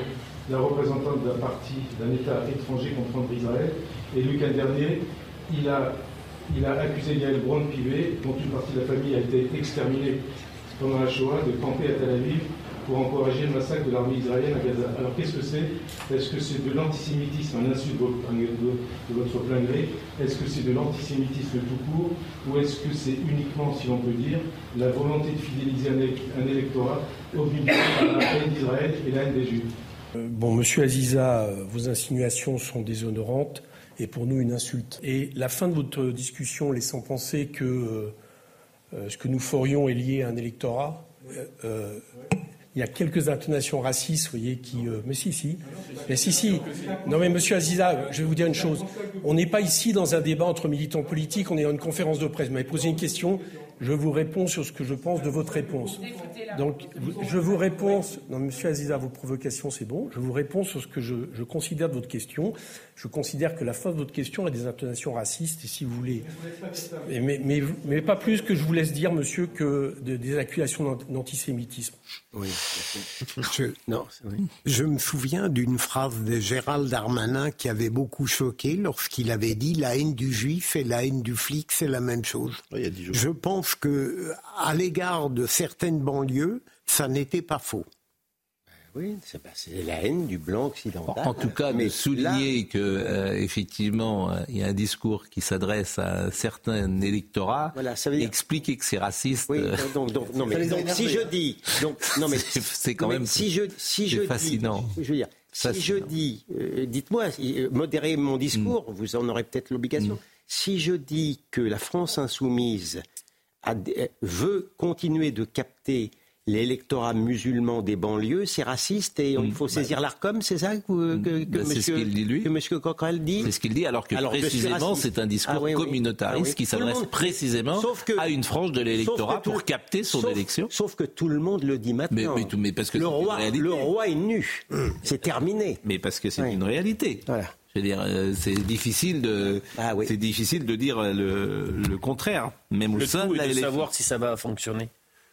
[SPEAKER 11] la représentante d'un parti, d'un État étranger contre Israël. Et le dernier, il a, il a accusé Yael Braun-Pivet, dont une partie de la famille a été exterminée pendant la Shoah, de camper à Tel Aviv pour encourager le massacre de l'armée israélienne à Gaza. Alors qu'est-ce que c'est? Est-ce que c'est de l'antisémitisme, un insulte de votre plein gré Est-ce que c'est de l'antisémitisme tout court? Ou est-ce que c'est uniquement, si l'on peut dire, la volonté de fidéliser un, électorat obligé par la haine d'Israël et la haine des Juifs?
[SPEAKER 12] Euh, Bon, monsieur Aziza, vos insinuations sont déshonorantes est pour nous une insulte. Et la fin de votre discussion laissant penser que euh, ce que nous ferions est lié à un électorat, euh, il y a quelques intonations racistes, vous voyez, qui. mais si, si. Mais si, si. Non, mais monsieur Aziza, je vais vous dire une chose. On n'est pas ici dans un débat entre militants politiques, on est dans une conférence de presse. Vous m'avez posé une question, je vous réponds sur ce que je pense de votre réponse. Donc, je vous réponds. Non, monsieur Aziza, vos provocations, c'est bon. Je vous réponds sur ce que je, je, considère de votre question. Je considère que la fin de votre question a des intonations racistes. Et si vous voulez. Mais, mais, mais, pas plus que je vous laisse dire, monsieur, que des accusations d'antisémitisme.
[SPEAKER 6] Oui. Je, non, vrai. je me souviens d'une phrase de Gérald Darmanin qui avait beaucoup choqué lorsqu'il avait dit la haine du juif et la haine du flic, c'est la même chose.
[SPEAKER 3] Oui, il y a 10 jours.
[SPEAKER 6] Je pense que, à l'égard de certaines banlieues, ça n'était pas faux.
[SPEAKER 2] Oui, c'est la haine du blanc occidental.
[SPEAKER 1] En tout cas, mais souligner que euh, effectivement, euh, il y a un discours qui s'adresse à un certain électorat,
[SPEAKER 2] voilà, ça veut dire...
[SPEAKER 1] expliquer que c'est raciste.
[SPEAKER 2] Oui, donc, donc, non, mais, donc, si je dis, donc, non mais
[SPEAKER 1] c'est quand même
[SPEAKER 2] si je, si je
[SPEAKER 1] fascinant.
[SPEAKER 2] Dis, je veux dire, si je dis, euh, dites-moi, modérez mon discours, mm. vous en aurez peut-être l'obligation. Mm. Si je dis que la France insoumise veut continuer de capter l'électorat musulman des banlieues, c'est raciste et il faut bah, saisir l'ARCOM, c'est ça que, que,
[SPEAKER 1] bah,
[SPEAKER 2] monsieur,
[SPEAKER 1] ce dit, lui.
[SPEAKER 2] que monsieur Coquerel dit
[SPEAKER 1] C'est ce qu'il dit, alors que précisément c'est un discours ah, oui, communautariste ah, oui. qui s'adresse précisément que, à une frange de l'électorat pour capter son
[SPEAKER 2] sauf,
[SPEAKER 1] élection.
[SPEAKER 2] Sauf que tout le monde le dit maintenant.
[SPEAKER 1] Mais, mais, mais parce que
[SPEAKER 2] le, roi, le roi est nu, c'est terminé.
[SPEAKER 1] Mais parce que c'est une réalité. Voilà. Je veux dire, euh, c'est difficile de, ah, oui. c'est difficile de dire le, le contraire, même au
[SPEAKER 5] le
[SPEAKER 1] sein
[SPEAKER 5] tout
[SPEAKER 1] de la
[SPEAKER 5] est de savoir si ça va fonctionner.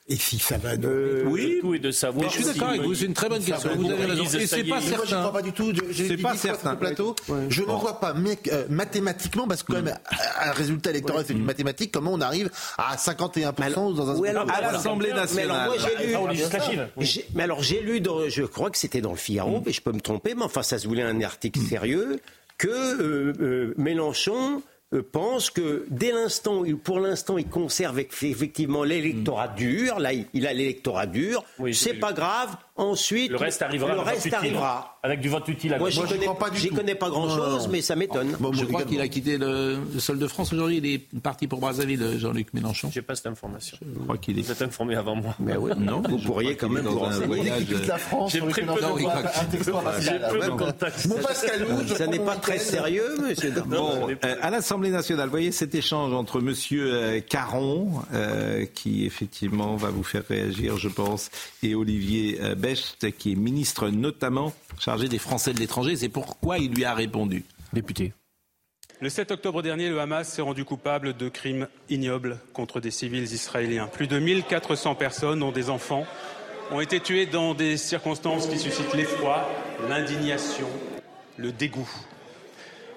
[SPEAKER 6] Et si ça va de...
[SPEAKER 1] Euh, oui,
[SPEAKER 5] est de savoir.
[SPEAKER 1] Mais je suis d'accord avec vous, c'est une très bonne question. Vous avez raison. Et c'est pas certain. Je
[SPEAKER 3] ne crois pas du tout.
[SPEAKER 1] C'est pas certain.
[SPEAKER 3] Plateau. Ouais. Je n'en vois pas mais, euh, mathématiquement, parce que quand même, un résultat électoral, ouais. c'est une mathématique. Comment on arrive à 51% alors, dans un
[SPEAKER 2] oui, alors,
[SPEAKER 1] à l'Assemblée nationale
[SPEAKER 2] Mais alors, moi, j'ai lu. J'ai lu. Dans, je crois que c'était dans le Figaro, mais je peux me tromper. Mais enfin, ça se voulait un article sérieux que euh, euh, Mélenchon pense que dès l'instant, pour l'instant, il conserve effectivement l'électorat dur. Là, il a l'électorat dur. Oui, c'est pas grave. Ensuite,
[SPEAKER 5] le reste arrivera.
[SPEAKER 2] Le reste arrivera.
[SPEAKER 5] Avec du vote utile. À
[SPEAKER 2] Moi, je ne connais, pas, connais pas grand-chose, mais ça m'étonne.
[SPEAKER 1] Bon, je crois qu'il a quitté le, le, sol de France aujourd'hui. Il est parti pour Brazzaville, Jean-Luc Mélenchon.
[SPEAKER 5] J'ai pas cette information.
[SPEAKER 1] Je crois qu'il est.
[SPEAKER 5] Vous êtes informé avant moi.
[SPEAKER 2] Mais oui, non, vous pourriez quand même
[SPEAKER 3] dans un voyage. la France.
[SPEAKER 5] J'ai très peu de
[SPEAKER 3] contacts. Mon Pascal
[SPEAKER 2] Ça n'est pas très sérieux, monsieur.
[SPEAKER 1] Bon, à l'Assemblée nationale, voyez cet échange entre Monsieur Caron, qui effectivement va vous faire réagir, je pense, et Olivier Becht, qui est ministre notamment chargé des Français de l'étranger. C'est pourquoi il lui a répondu.
[SPEAKER 5] Député.
[SPEAKER 13] Le 7 octobre dernier, le Hamas s'est rendu coupable de crimes ignobles contre des civils israéliens. Plus de 1400 personnes, dont des enfants, ont été tuées dans des circonstances qui suscitent l'effroi, l'indignation, le dégoût.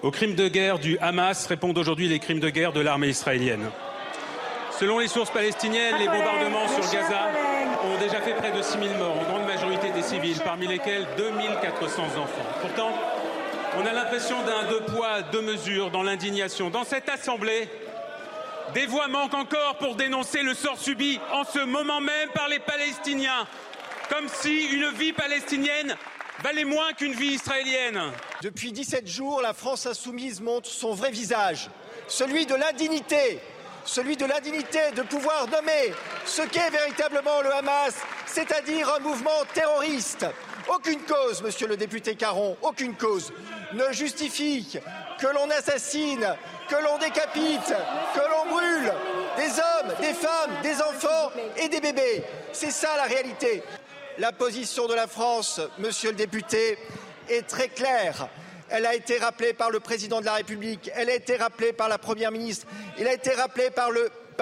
[SPEAKER 13] Aux crimes de guerre du Hamas répondent aujourd'hui les crimes de guerre de l'armée israélienne. Selon les sources palestiniennes, les bombardements sur Gaza ont déjà fait près de 6 000 morts, en grande majorité des civils, parmi lesquels 2 400 enfants. Pourtant, on a l'impression d'un deux poids, deux mesures dans l'indignation. Dans cette Assemblée, des voix manquent encore pour dénoncer le sort subi en ce moment même par les Palestiniens, comme si une vie palestinienne valait moins qu'une vie israélienne.
[SPEAKER 14] Depuis 17 jours, la France insoumise montre son vrai visage, celui de l'indignité, celui de l'indignité de pouvoir nommer ce qu'est véritablement le Hamas, c'est-à-dire un mouvement terroriste. Aucune cause, monsieur le député Caron, aucune cause ne justifie que l'on assassine, que l'on décapite, que l'on brûle des hommes, des femmes, des enfants et des bébés. C'est ça la réalité. La position de la France, monsieur le député, est très claire. Elle a été rappelée par le président de la République, elle a été rappelée par la première ministre, elle a été rappelée par,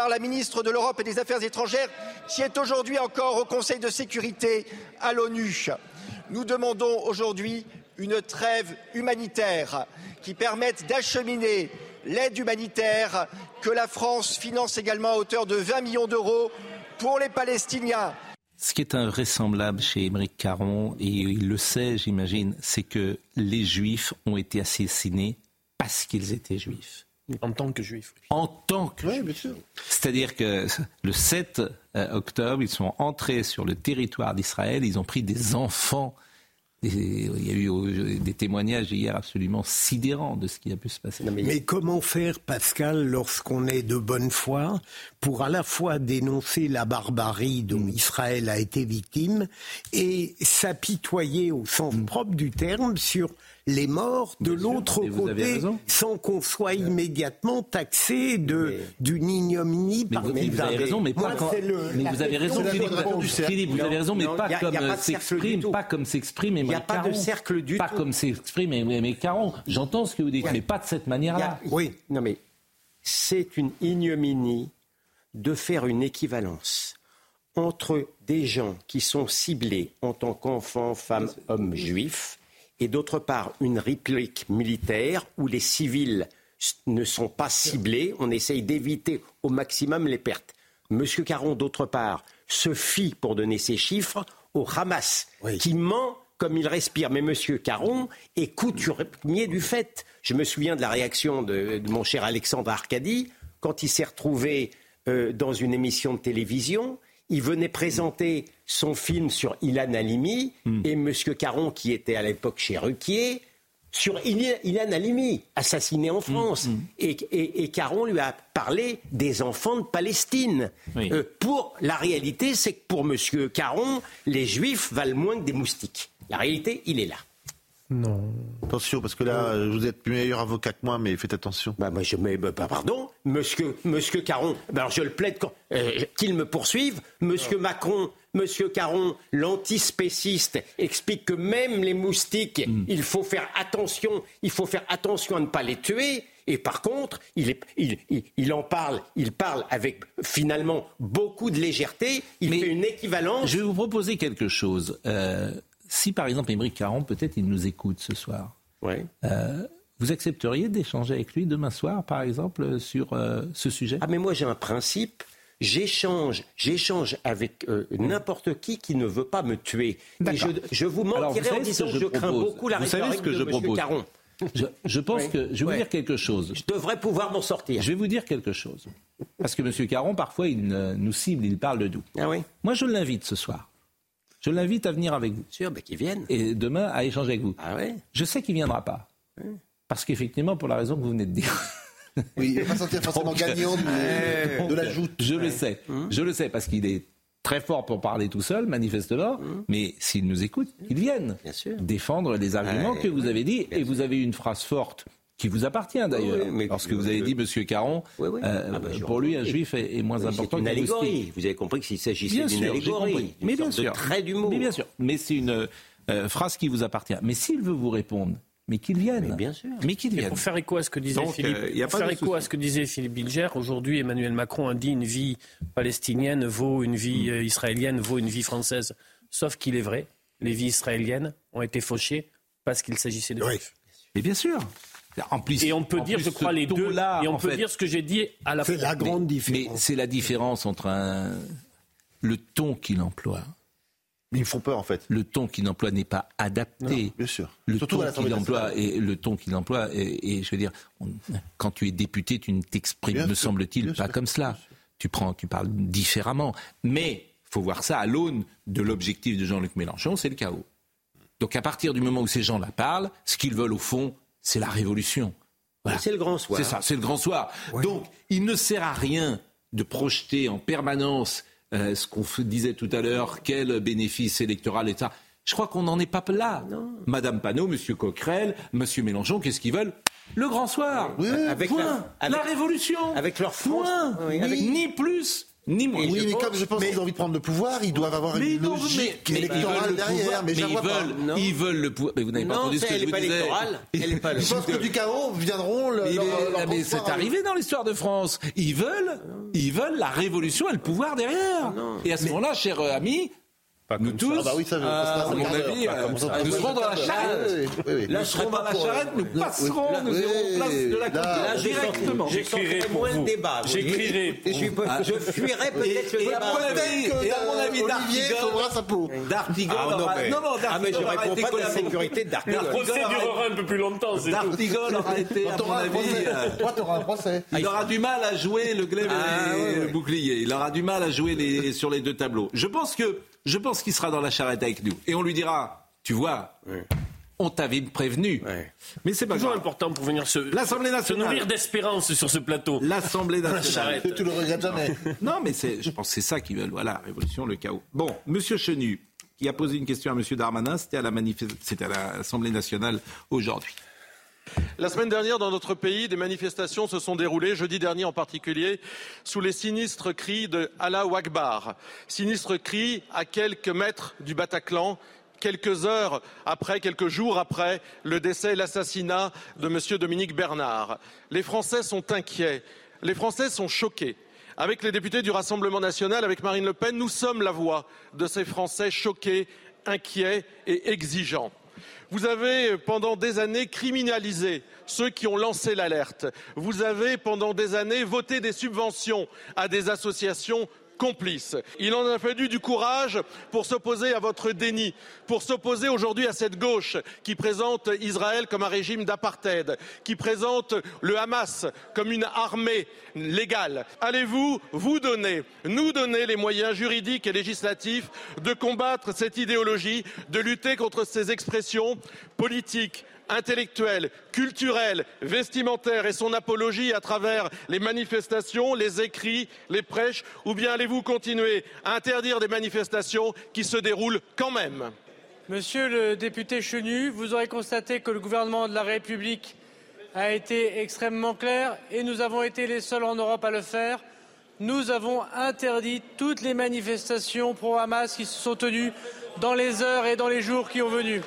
[SPEAKER 14] la ministre de l'Europe et des Affaires étrangères, qui est aujourd'hui encore au Conseil de sécurité à l'ONU. Nous demandons aujourd'hui une trêve humanitaire qui permette d'acheminer l'aide humanitaire que la France finance également à hauteur de 20 millions d'euros pour les Palestiniens.
[SPEAKER 1] Ce qui est invraisemblable chez Émeric Caron, et il le sait, j'imagine, c'est que les Juifs ont été assassinés parce qu'ils étaient Juifs.
[SPEAKER 5] En tant que Juifs.
[SPEAKER 1] En tant que
[SPEAKER 3] oui, bien sûr.
[SPEAKER 1] C'est-à-dire que le 7 octobre, ils sont entrés sur le territoire d'Israël, ils ont pris des enfants il y a eu des témoignages hier absolument sidérants de ce qui a pu se passer.
[SPEAKER 6] Mais, comment faire, Pascal, lorsqu'on est de bonne foi, pour à la fois dénoncer la barbarie dont mm. Israël a été victime et s'apitoyer au sens mm. propre du terme sur les morts de l'autre côté sans qu'on soit immédiatement taxé de d'une ignominie
[SPEAKER 1] mais vous, avez raison mais pas quand, mais vous avez raison Philippe, vous avez raison mais pas comme s'exprime pas comme s'exprime
[SPEAKER 2] il n'y a pas de cercle du
[SPEAKER 1] pas comme s'exprime mais Caron. J'entends ce que vous dites mais pas de cette manière-là.
[SPEAKER 2] Oui. Non mais c'est une ignominie de faire une équivalence entre des gens qui sont ciblés en tant qu'enfants, femmes, hommes juifs et d'autre part une réplique militaire où les civils ne sont pas ciblés. On essaye d'éviter au maximum les pertes. Monsieur Caron, d'autre part, se fie, pour donner ses chiffres, au Hamas, qui ment comme il respire. Mais Monsieur Caron est coutumier du fait. Je me souviens de la réaction de, mon cher Alexandre Arcadi quand il s'est retrouvé euh, dans une émission de télévision il venait présenter son film sur Ilan Halimi hmm. et M. Caron, qui était à l'époque chez Ruquier, sur Ilan Halimi, assassiné en hmm. France. Hmm. Et, Caron lui a parlé des enfants de Palestine. Euh, pour La réalité, c'est que pour M. Caron, les Juifs valent moins que des moustiques. La réalité, il est là.
[SPEAKER 3] Non. Attention, parce que là, vous êtes meilleur avocat que moi, mais faites attention.
[SPEAKER 2] Bah, moi, je, mais, bah, pardon, monsieur, monsieur Caron, bah, alors je le plaide euh, qu'il me poursuive. Monsieur Macron, monsieur Caron, l'antispéciste, explique que même les moustiques, hmm. il faut faire attention, il faut faire attention à ne pas les tuer. Et par contre, il, est, il, il, en parle, il parle avec finalement beaucoup de légèreté. Il fait une équivalence.
[SPEAKER 1] Je vais vous proposer quelque chose. Euh, si par exemple Émeric Caron, peut-être il nous écoute ce soir, euh, vous accepteriez d'échanger avec lui demain soir, par exemple, sur euh, ce sujet?
[SPEAKER 2] Ah mais moi j'ai un principe. J'échange, j'échange avec euh, n'importe qui qui ne veut pas me tuer. Et je, vous mentirai en disant que je, crains beaucoup la vous savez ce que je propose? Caron.
[SPEAKER 1] Je, pense que je vais vous dire quelque chose.
[SPEAKER 2] Je devrais pouvoir m'en sortir.
[SPEAKER 1] Je vais vous dire quelque chose. Parce que M. Caron, parfois, il nous cible, il parle de nous.
[SPEAKER 2] Ah oui.
[SPEAKER 1] Moi, je l'invite ce soir. Je l'invite à venir avec vous.
[SPEAKER 2] Sûr, mais qu'il vienne.
[SPEAKER 1] Et demain, à échanger avec vous.
[SPEAKER 2] Ah ouais
[SPEAKER 1] Je sais qu'il ne viendra pas. Parce qu'effectivement, pour la raison que vous venez de dire.
[SPEAKER 3] Oui, il ne va pas sentir forcément gagnant de, la joute.
[SPEAKER 1] Je le sais. Hum. Je le sais, parce qu'il est très fort pour parler tout seul, manifestement. Hum. Mais s'il nous écoute, qu'il vienne
[SPEAKER 2] Bien sûr.
[SPEAKER 1] défendre les arguments que vous avez dit. Et vous avez eu une phrase forte qui vous appartient d'ailleurs. Parce que vous avez dit, Monsieur Caron, euh, ah bah, pour lui, un juif est, moins important
[SPEAKER 2] qu'une allégorie. Vous avez compris qu'il s'agissait d'une allégorie. Mais bien sûr. De d'humour.
[SPEAKER 1] Mais bien sûr. Mais c'est une euh, phrase qui vous appartient. Mais s'il veut vous répondre, mais qu'il vienne.
[SPEAKER 2] Mais bien sûr.
[SPEAKER 1] Mais qu'il vienne.
[SPEAKER 5] pour faire écho à ce que disait Philippe, euh, faire écho à ce que disait Philippe Bilger, aujourd'hui Emmanuel Macron a dit une vie palestinienne vaut une vie mm. israélienne vaut une vie française. Sauf qu'il est vrai, les vies israéliennes ont été fauchées parce qu'il s'agissait de juifs.
[SPEAKER 1] Mais bien sûr
[SPEAKER 5] et on peut dire, je crois, les deux. Là, et on peut dire ce que j'ai dit à la
[SPEAKER 6] fois. C'est la grande différence.
[SPEAKER 1] Mais c'est la différence entre un... le ton qu'il emploie.
[SPEAKER 3] Mais ils font peur en fait.
[SPEAKER 1] Le ton qu'il emploie n'est pas adapté.
[SPEAKER 3] bien sûr.
[SPEAKER 1] Le ton qu'il emploie et le ton qu'il emploie et, je veux dire, quand tu es député, tu ne t'exprimes, me semble-t-il, pas comme cela. Tu prends, tu parles différemment. Mais faut voir ça à l'aune de l'objectif de Jean-Luc Mélenchon, c'est le chaos. Donc à partir du moment où ces gens-là parlent, ce qu'ils veulent au fond, c'est la révolution.
[SPEAKER 2] C'est le grand soir.
[SPEAKER 1] C'est ça, c'est le grand soir. Donc, il ne sert à rien de projeter en permanence euh, ce qu'on disait tout à l'heure, quel bénéfice électoral et ça. Je crois qu'on n'en est pas là. Madame Panot, Monsieur Coquerel, Monsieur Mélenchon, qu'est-ce qu'ils veulent? Le grand soir. avec la, révolution.
[SPEAKER 2] Avec leur France.
[SPEAKER 1] Ni plus ni
[SPEAKER 3] Oui, mais comme je pense qu'ils ont envie de prendre le pouvoir, ils doivent avoir une logique électorale derrière. Mais,
[SPEAKER 1] ils, veulent, ils veulent le pouvoir. Mais vous n'avez pas entendu ce que je vous disais.
[SPEAKER 3] Elle est pas Je pense que du chaos viendront. Le,
[SPEAKER 1] mais c'est arrivé dans l'histoire de France. Ils veulent, ils veulent la révolution et le pouvoir derrière. Et à ce moment-là, cher ami, nous tous, ah bah oui, ça, à mon avis, nous serons dans la charrette. Là, nous serons dans la charrette, nous passerons, nous irons place de la Là,
[SPEAKER 2] directement. J'écrirai moins de débat.
[SPEAKER 5] J'écrirai.
[SPEAKER 2] Je fuirai peut-être le débat.
[SPEAKER 1] Et à mon avis,
[SPEAKER 3] D'Artigol.
[SPEAKER 1] D'Artigol.
[SPEAKER 2] Non, non, Ah, mais je réponds pas de la sécurité d'Artigol.
[SPEAKER 5] Le procès durera un peu plus longtemps, c'est tout.
[SPEAKER 1] D'Artigol aura été, à mon avis...
[SPEAKER 3] Toi, t'auras un procès.
[SPEAKER 1] Il aura du mal à jouer le glaive et le bouclier. Il aura du mal à jouer sur les deux tableaux. Je pense que je pense qu'il sera dans la charrette avec nous. Et on lui dira, tu vois, on t'avait prévenu. Mais c'est pas
[SPEAKER 5] toujours important pour venir se, L'Assemblée nationale. se nourrir d'espérance sur ce plateau.
[SPEAKER 1] L'Assemblée nationale.
[SPEAKER 3] tu le regrettes jamais.
[SPEAKER 1] non, mais je pense que c'est ça qu'ils veulent. Voilà, révolution, le chaos. Bon, Monsieur Chenu, qui a posé une question à Monsieur Darmanin, c'était à la c'était à l'Assemblée nationale aujourd'hui.
[SPEAKER 15] La semaine dernière, dans notre pays, des manifestations se sont déroulées, jeudi dernier en particulier, sous les sinistres cris de Allah Akbar. Sinistres cris à quelques mètres du Bataclan quelques heures après, quelques jours après le décès et l'assassinat de M. Dominique Bernard. Les Français sont inquiets, les Français sont choqués. Avec les députés du Rassemblement national, avec Marine Le Pen, nous sommes la voix de ces Français choqués, inquiets et exigeants. Vous avez pendant des années criminalisé ceux qui ont lancé l'alerte. Vous avez pendant des années voté des subventions à des associations complice. Il en a fallu du courage pour s'opposer à votre déni, pour s'opposer aujourd'hui à cette gauche qui présente Israël comme un régime d'apartheid, qui présente le Hamas comme une armée légale. Allez-vous vous donner, nous donner les moyens juridiques et législatifs de combattre cette idéologie, de lutter contre ces expressions politiques, intellectuelle, culturelle, vestimentaire et son apologie à travers les manifestations, les écrits, les prêches, ou bien allez-vous continuer à interdire des manifestations qui se déroulent quand même?
[SPEAKER 16] Monsieur le député Chenu, vous aurez constaté que le gouvernement de la République a été extrêmement clair et nous avons été les seuls en Europe à le faire. Nous avons interdit toutes les manifestations pro-Hamas qui se sont tenues dans les heures et dans les jours qui ont venu.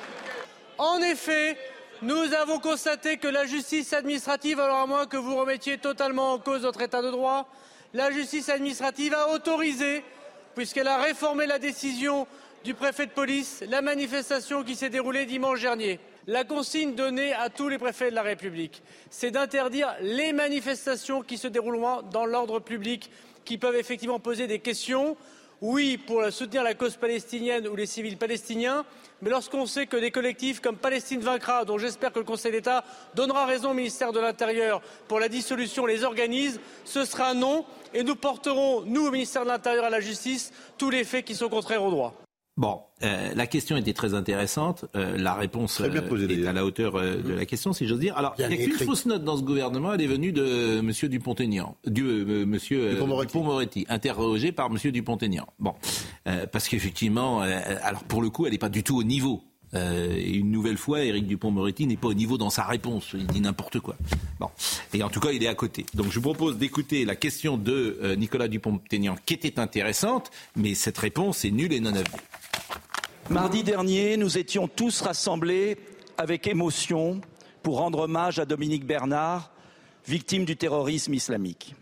[SPEAKER 16] En effet, nous avons constaté que la justice administrative, alors à moins que vous remettiez totalement en cause notre état de droit, la justice administrative a autorisé, puisqu'elle a réformé la décision du préfet de police, la manifestation qui s'est déroulée dimanche dernier. La consigne donnée à tous les préfets de la République, c'est d'interdire les manifestations qui se dérouleront dans l'ordre public, qui peuvent effectivement poser des questions oui pour soutenir la cause palestinienne ou les civils palestiniens, mais lorsqu'on sait que des collectifs comme Palestine vaincra, dont j'espère que le Conseil d'État donnera raison au ministère de l'Intérieur pour la dissolution, les organise, ce sera non, et nous porterons, nous, au ministère de l'Intérieur et à la Justice, tous les faits qui sont contraires au droit.
[SPEAKER 1] Bon, euh, la question était très intéressante. Euh, la réponse euh, est à la hauteur de la question, si j'ose dire. Alors, il n'y a qu'une fausse note dans ce gouvernement. Elle est venue de M. Dupont-Aignan, du Monsieur Dupont-Moretti, interrogé par M. Dupont-Aignan. Bon, parce qu'effectivement, alors pour le coup, elle n'est pas du tout au niveau. une nouvelle fois, Éric Dupont-Moretti n'est pas au niveau dans sa réponse. Il dit n'importe quoi. Bon, et en tout cas, il est à côté. Donc, je vous propose d'écouter la question de Nicolas Dupont-Aignan, qui était intéressante, mais cette réponse est nulle et non avouée.
[SPEAKER 17] Mardi dernier, nous étions tous rassemblés avec émotion pour rendre hommage à Dominique Bernard, victime du terrorisme islamique.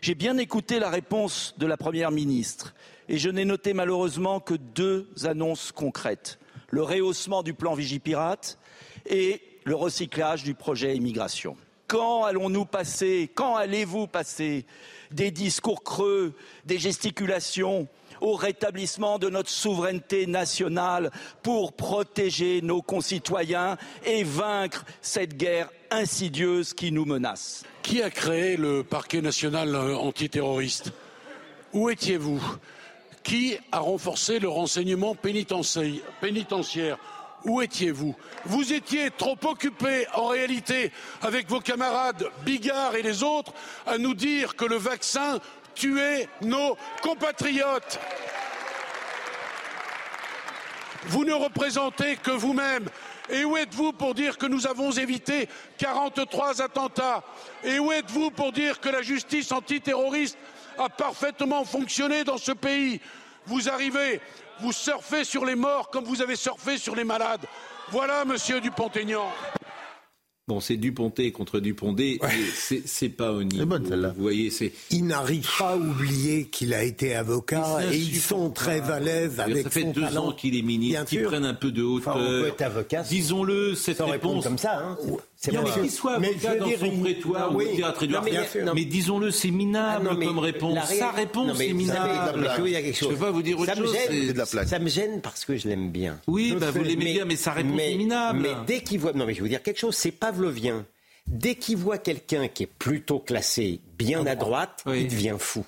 [SPEAKER 17] J'ai bien écouté la réponse de la Première ministre et je n'ai noté malheureusement que deux annonces concrètes le rehaussement du plan Vigipirate et le recyclage du projet immigration. Quand allons-nous passer, quand allez-vous passer des discours creux, des gesticulations au rétablissement de notre souveraineté nationale pour protéger nos concitoyens et vaincre cette guerre insidieuse qui nous menace.
[SPEAKER 18] Qui a créé le parquet national euh, antiterroriste? Où étiez-vous? Qui a renforcé le renseignement pénitentiaire où étiez-vous? Vous étiez trop occupés, en réalité, avec vos camarades Bigard et les autres, à nous dire que le vaccin tuer nos compatriotes. Vous ne représentez que vous-même. Et où êtes-vous pour dire que nous avons évité 43 attentats? Et où êtes-vous pour dire que la justice antiterroriste a parfaitement fonctionné dans ce pays? Vous arrivez, vous surfez sur les morts comme vous avez surfé sur les malades. Voilà, monsieur Dupont-Aignan.
[SPEAKER 1] Bon, c'est Duponté contre Dupondé, c'est pas au niveau.
[SPEAKER 6] Bonne, Vous voyez, c'est. Il n'arrive pas à oublier qu'il a été avocat et ils sont très à l'aise avec
[SPEAKER 1] Ça fait deux ans qu'il est ministre, qu'il prenne un peu de hauteur.
[SPEAKER 2] avocat.
[SPEAKER 1] Disons-le, cette réponse.
[SPEAKER 2] comme ça. Hein.
[SPEAKER 1] C'est bon, qu'il soit avocat dans son prétoire ou théâtre mais, disons-le, c'est minable ah, comme réponse. Sa réponse, c'est minable.
[SPEAKER 2] Je ne vais pas vous dire autre chose. Ça me gêne parce que je l'aime bien.
[SPEAKER 1] Oui, bah, vous l'aimez bien, mais sa réponse est minable.
[SPEAKER 2] Mais dès qu'il voit, non, mais je vais vous dire quelque chose. C'est pavlovien. Dès qu'il voit quelqu'un qui est plutôt classé bien à droite, il devient fou.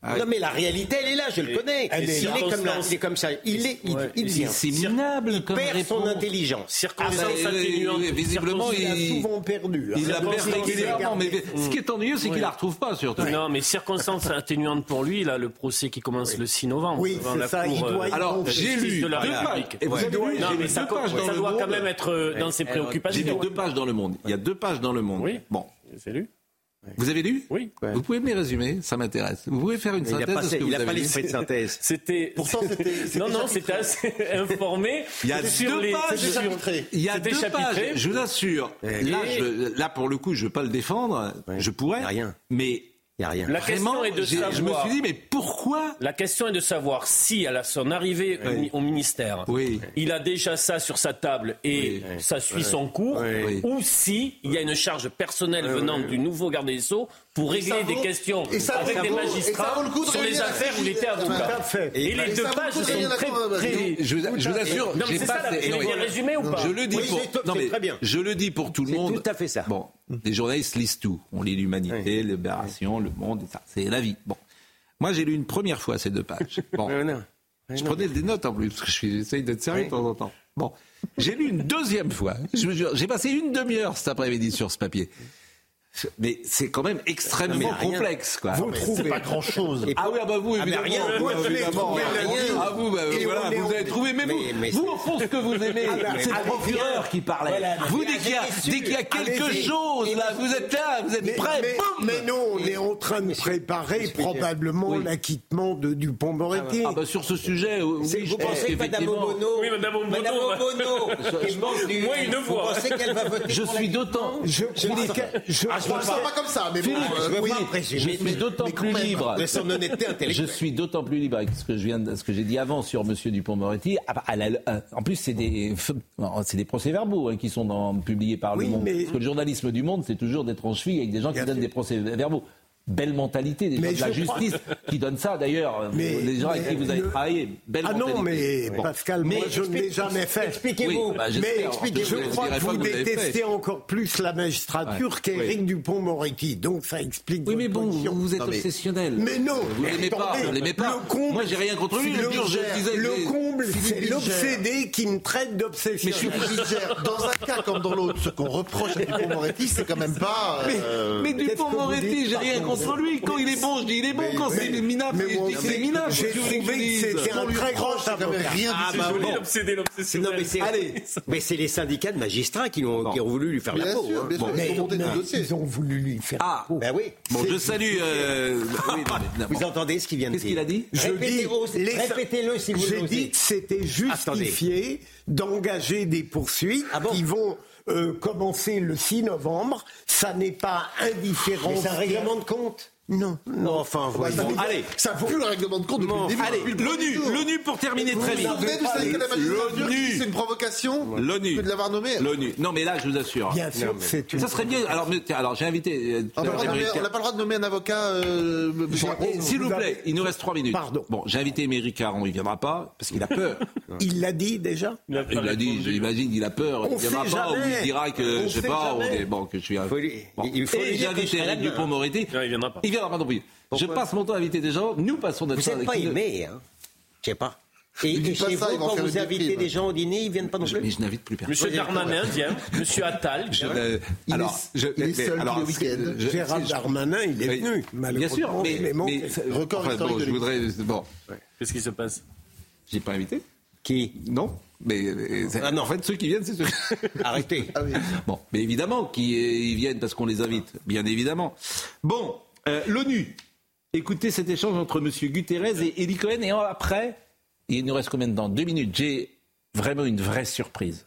[SPEAKER 2] Ah non mais la réalité elle est là, je le connais. il, est comme il, est comme ça. Il est, il,
[SPEAKER 1] c'est minable
[SPEAKER 2] il perd son intelligence.
[SPEAKER 5] Circonstances ah, atténuantes.
[SPEAKER 1] Visiblement,
[SPEAKER 6] il, a souvent perdu.
[SPEAKER 1] Il la perd régulièrement. Mais ce qui est ennuyeux, c'est qu'il la retrouve pas surtout.
[SPEAKER 5] Non, mais circonstances atténuantes pour lui. Là, le procès qui commence le 6 novembre.
[SPEAKER 6] Oui, c'est ça. Il doit.
[SPEAKER 1] Alors j'ai lu deux pages.
[SPEAKER 5] Vous avez lu Non, mais ça doit quand même être dans ses préoccupations.
[SPEAKER 1] J'ai lu deux pages dans le Monde. Il y a deux pages dans le Monde.
[SPEAKER 5] Oui. Bon. C'est lu.
[SPEAKER 1] Vous avez lu
[SPEAKER 5] Oui.
[SPEAKER 1] Vous pouvez me les résumer Ça m'intéresse. Vous pouvez faire une synthèse
[SPEAKER 2] Il n'a pas,
[SPEAKER 1] de ce que
[SPEAKER 2] il
[SPEAKER 1] a
[SPEAKER 2] pas l'esprit de synthèse.
[SPEAKER 5] C'était.
[SPEAKER 3] Pourtant, c'était.
[SPEAKER 5] Non, non, c'était assez informé.
[SPEAKER 1] Il y a deux
[SPEAKER 5] les...
[SPEAKER 1] pages.
[SPEAKER 5] Sur...
[SPEAKER 1] Il y a deux pages. Je vous assure. Là, je... là, pour le coup, je ne veux pas le défendre. Je pourrais.
[SPEAKER 2] Rien.
[SPEAKER 1] Mais
[SPEAKER 2] il a rien.
[SPEAKER 5] La question est de savoir.
[SPEAKER 1] Je me suis dit, mais pourquoi
[SPEAKER 5] La question est de savoir si, à son arrivée au ministère, il a déjà ça sur sa table et ça suit son cours, ou si il y a une charge personnelle venant du nouveau garde des Sceaux pour régler des questions avec des magistrats sur les affaires où il était avocat. Et, les deux pages sont très,
[SPEAKER 1] Je, vous assure, j'ai pas.
[SPEAKER 5] résumé ou pas
[SPEAKER 1] Je le dis pour. Non mais je le dis pour tout le monde.
[SPEAKER 2] Tout à fait ça.
[SPEAKER 1] Bon, les journalistes lisent tout. On lit l'Humanité, Libération, Le Monde, ça. C'est la vie. Bon, moi j'ai lu une première fois ces deux pages. Bon, je prenais des notes en plus parce que j'essaye d'être sérieux de temps en temps. Bon, j'ai lu une deuxième fois. J'ai passé une demi-heure cet après-midi sur ce papier. Mais c'est quand même extrêmement complexe, quoi.
[SPEAKER 3] Vous trouvez pas grand chose.
[SPEAKER 1] Ah oui, ah bah vous, évidemment.
[SPEAKER 2] rien.
[SPEAKER 1] Vous, évidemment. Ah vous, bah, voilà, vous avez trouvé. Mais, vous, vous, au fond, ce que vous aimez, c'est le procureur qui parlait. vous, dès qu'il y a, dès qu'il y a quelque chose, là, vous êtes là, vous êtes prêts.
[SPEAKER 6] Mais, non, on est en train de préparer probablement l'acquittement de Dupont-Moretti.
[SPEAKER 1] Ah bah sur ce sujet, oui,
[SPEAKER 2] vous pensez que Madame Obono,
[SPEAKER 5] oui, Madame Obono,
[SPEAKER 2] Madame Obono,
[SPEAKER 5] moi une voix.
[SPEAKER 2] Vous pensez qu'elle va voter
[SPEAKER 1] Je suis d'autant.
[SPEAKER 6] Je,
[SPEAKER 3] je ne pas comme ça, mais bon,
[SPEAKER 1] euh, oui, je suis d'autant plus libre. Je suis d'autant plus libre avec ce que je viens, ce que j'ai dit avant sur Monsieur Dupont-Moretti. Ah, bah, euh, en plus, c'est des, c'est des procès-verbaux hein, qui sont dans, publiés par le Monde. Parce que le journalisme du Monde, c'est toujours d'être en cheville avec des gens qui donnent des procès-verbaux belle mentalité des gens de la justice qui donne ça d'ailleurs. Les gens avec qui vous avez travaillé belle
[SPEAKER 6] ah non mais Pascal mais moi je ne l'ai jamais fait.
[SPEAKER 2] expliquez-vous.
[SPEAKER 1] Bah,
[SPEAKER 6] mais expliquez je, crois que vous, détestez encore plus la magistrature qu'Éric Dupont-Moretti donc ça explique
[SPEAKER 1] oui mais bon vous êtes obsessionnel.
[SPEAKER 6] Mais non
[SPEAKER 1] vous l'aimez pas vous l'aimez pas. moi j'ai rien contre lui
[SPEAKER 6] le comble c'est l'obsédé qui me traite d'obsession.
[SPEAKER 3] Dans un cas comme dans l'autre ce qu'on reproche à Dupont-Moretti c'est quand même pas
[SPEAKER 1] mais Dupont-Moretti j'ai rien contre lui. Quand il est bon, je dis il est bon. Quand c'est minable, je dis c'est minable.
[SPEAKER 6] J'ai trouvé que c'était un très grand avocat.
[SPEAKER 3] Rien
[SPEAKER 5] ah, bah, bon. l'obsédé, l'obsession.
[SPEAKER 2] Mais c'est les syndicats de magistrats qui ont voulu lui faire la peau.
[SPEAKER 6] Mais ils ont voulu lui faire la peau.
[SPEAKER 2] Ben oui.
[SPEAKER 1] Bon, je salue. Euh,
[SPEAKER 2] vous entendez ce qu'il vient de
[SPEAKER 1] dire Qu'est-ce qu'il a dit
[SPEAKER 2] Répétez-le si vous
[SPEAKER 6] J'ai dit que c'était justifié d'engager des poursuites ah qui vont euh, commencer le 6 novembre. Ça n'est pas indifférent.
[SPEAKER 2] C'est un règlement de compte
[SPEAKER 6] non,
[SPEAKER 2] non, enfin,
[SPEAKER 3] bah, ça, allez, ça vaut plus le règlement de compte depuis le début.
[SPEAKER 1] Allez, l'ONU, l'ONU pour terminer très vite.
[SPEAKER 3] L'ONU, c'est une provocation.
[SPEAKER 1] L'ONU,
[SPEAKER 3] de l'avoir nommé.
[SPEAKER 1] L'ONU. Non, mais là, je vous assure.
[SPEAKER 6] Bien sûr, c'est une.
[SPEAKER 1] Ça serait bien. Alors, alors j'ai invité.
[SPEAKER 3] Euh, on n'a pas le droit de nommer un avocat. Euh,
[SPEAKER 1] S'il vous plaît, il nous reste trois minutes. Pardon. Bon, j'ai invité Émeric Caron, il viendra pas parce qu'il a peur.
[SPEAKER 6] il l'a dit déjà.
[SPEAKER 1] Il l'a dit. J'imagine qu'il a peur. Il viendra pas ou il dira que je sais pas. Bon, que je suis. Il faut. J'ai invité Eric Dupont-Moretti. Il viendra pas. Je passe mon temps à inviter des gens. Nous passons notre
[SPEAKER 2] temps. Vous n'êtes pas aimé, hein Je sais pas. Et, et chez vous, quand vous invitez des gens au dîner, ils viennent pas non plus
[SPEAKER 1] Mais je n'invite plus personne.
[SPEAKER 5] Monsieur Darmanin vient, Monsieur Attal
[SPEAKER 3] vient. Je, il alors, est, je, il est seul alors, le week-end.
[SPEAKER 6] Gérald Darmanin, il est venu,
[SPEAKER 1] Bien sûr, mais, mais, mais
[SPEAKER 3] record enfin,
[SPEAKER 1] bon, je voudrais... Bon.
[SPEAKER 5] Qu'est-ce qui se passe?
[SPEAKER 1] J'ai pas invité.
[SPEAKER 2] Qui?
[SPEAKER 1] Non. Mais, ah non. en fait, ceux qui viennent, c'est ceux.
[SPEAKER 2] Arrêtez.
[SPEAKER 1] Ah oui. Bon, mais évidemment, qui ils viennent parce qu'on les invite, bien évidemment. Bon, euh, l'ONU Écoutez cet échange entre M. Guterres et Elie Cohen. Et après, il nous reste combien de temps? Deux minutes. J'ai vraiment une vraie surprise.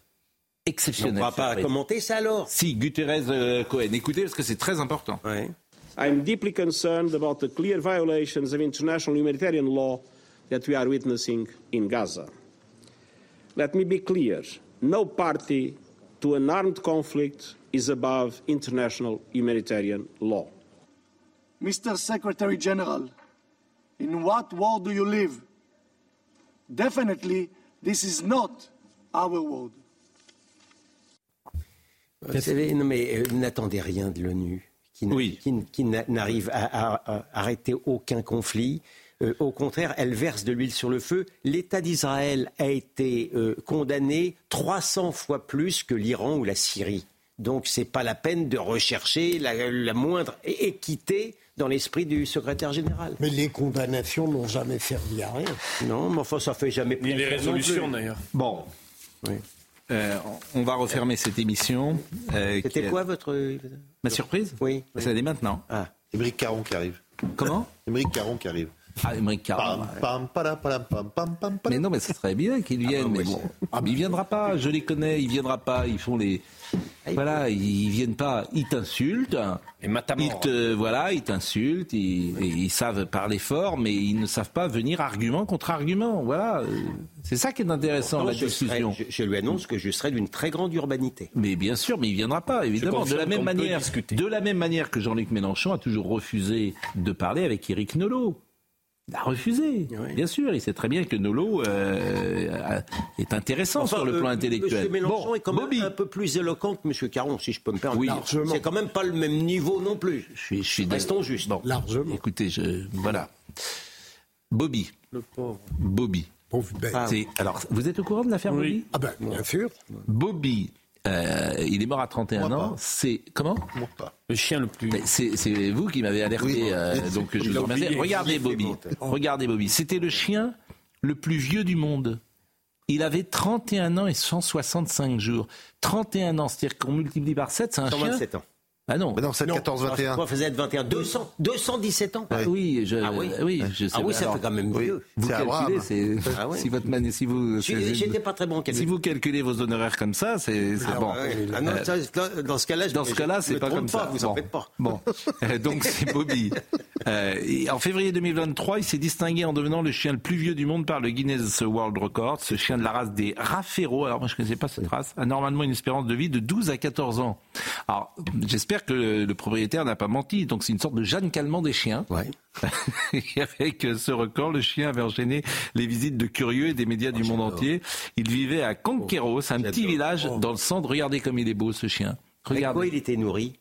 [SPEAKER 1] Exceptionnelle.
[SPEAKER 2] On ne va pas commenter ça alors?
[SPEAKER 1] Si, Guterres euh, Cohen. Écoutez, parce que c'est très important.
[SPEAKER 2] Ouais.
[SPEAKER 19] I'm deeply concerned about the clear violations of international humanitarian law that we are witnessing in Gaza. Let me be clear no party to an armed conflict is above international humanitarian law.
[SPEAKER 20] Mr. Secretary General, in what world do you live? Definitely, this is not our world.
[SPEAKER 2] Vous savez, non mais euh, n'attendez rien de l'ONU qui, n'arrive à, arrêter aucun conflit. Euh, au contraire, elle verse de l'huile sur le feu. L'État d'Israël a été euh, condamné 300 fois plus que l'Iran ou la Syrie. Donc ce n'est pas la peine de rechercher la, moindre équité dans l'esprit du secrétaire général.
[SPEAKER 6] Mais les condamnations n'ont jamais servi à rien.
[SPEAKER 2] Non, mais enfin, ça fait jamais.
[SPEAKER 5] Ni les résolutions d'ailleurs.
[SPEAKER 1] Bon. Euh, on va refermer cette émission.
[SPEAKER 2] C'était quoi votre.
[SPEAKER 1] Ma surprise
[SPEAKER 2] Oui.
[SPEAKER 1] Ça oui. maintenant.
[SPEAKER 3] Ah. Émeric Caron qui arrive.
[SPEAKER 1] Comment
[SPEAKER 3] Émeric Caron qui arrive.
[SPEAKER 1] Ah. Mais non, mais ce serait bien qu'il vienne. Ah, mais bon, ah, il viendra pas. Je les connais. Il viendra pas. Ils font les. Voilà, ils viennent pas. Ils t'insultent.
[SPEAKER 5] Et
[SPEAKER 1] ils te, voilà, ils t'insultent. Ils, ils, savent parler fort, mais ils ne savent pas venir argument contre argument. Voilà, c'est ça qui est intéressant la discussion.
[SPEAKER 2] je, lui annonce que je serai d'une très grande urbanité.
[SPEAKER 1] Mais bien sûr, mais il viendra pas, évidemment. De la même manière, de la même manière que Jean-Luc Mélenchon a toujours refusé de parler avec Éric Nolot. Il a refusé, bien sûr. Il sait très bien que Nolo euh, est intéressant sur le plan euh, intellectuel.
[SPEAKER 2] M. Mélenchon est quand même un peu plus éloquent que M. Caron, si je peux me permettre. Oui, c'est quand même pas le même niveau non plus.
[SPEAKER 1] Je suis, je suis
[SPEAKER 2] Restons juste.
[SPEAKER 1] Bon, largement. Écoutez, je, voilà. Bobby.
[SPEAKER 6] Le pauvre.
[SPEAKER 1] Bobby.
[SPEAKER 6] Pauvre
[SPEAKER 1] ah, alors, vous êtes au courant de l'affaire Bobby?
[SPEAKER 6] Ah ben, bien sûr.
[SPEAKER 1] Bobby euh, il est mort à 31 ans. C'est comment?
[SPEAKER 5] Le chien le plus.
[SPEAKER 1] C'est vous qui m'avez alerté, euh, donc je vous remercie. Regardez Bobby. Regardez Bobby. C'était le chien le plus vieux du monde. Il avait 31 ans et 165 jours. 31 ans, c'est-à-dire qu'on multiplie par 7, c'est un 127
[SPEAKER 2] chien. ans.
[SPEAKER 1] Ah non.
[SPEAKER 3] Mais non, 7, 14, 21.
[SPEAKER 2] Quoi faisait 21 200, 217 ans.
[SPEAKER 1] Ah oui, je,
[SPEAKER 2] ah oui,
[SPEAKER 1] oui je
[SPEAKER 2] sais. Ah oui, ça fait quand même vieux.
[SPEAKER 1] Vous calculez, c'est, ah si votre manie, si vous,
[SPEAKER 2] j'étais pas très bon.
[SPEAKER 1] Si vous calculez vos honoraires comme ça, c'est, c'est ah bon.
[SPEAKER 2] Ah non, euh, dans ce cas-là,
[SPEAKER 1] dans ce cas-là, c'est pas comme
[SPEAKER 2] pas,
[SPEAKER 1] ça.
[SPEAKER 2] Vous en faites pas.
[SPEAKER 1] Bon, euh, donc c'est Bobby. Euh, en février 2023, il s'est distingué en devenant le chien le plus vieux du monde par le Guinness World Record. Ce chien de la race des Raffairo. Alors moi, je connaissais pas cette race. A normalement une espérance de vie de 12 à 14 ans. Alors, j'espère que le propriétaire n'a pas menti. Donc c'est une sorte de Jeanne Calment des chiens.
[SPEAKER 2] Ouais.
[SPEAKER 1] et avec ce record, le chien avait enchaîné les visites de curieux et des médias du oh, monde entier. Il vivait à Conqueros, un petit village oh. dans le centre. Regardez comme il est beau ce chien. Regardez.
[SPEAKER 2] Avec quoi il était nourri?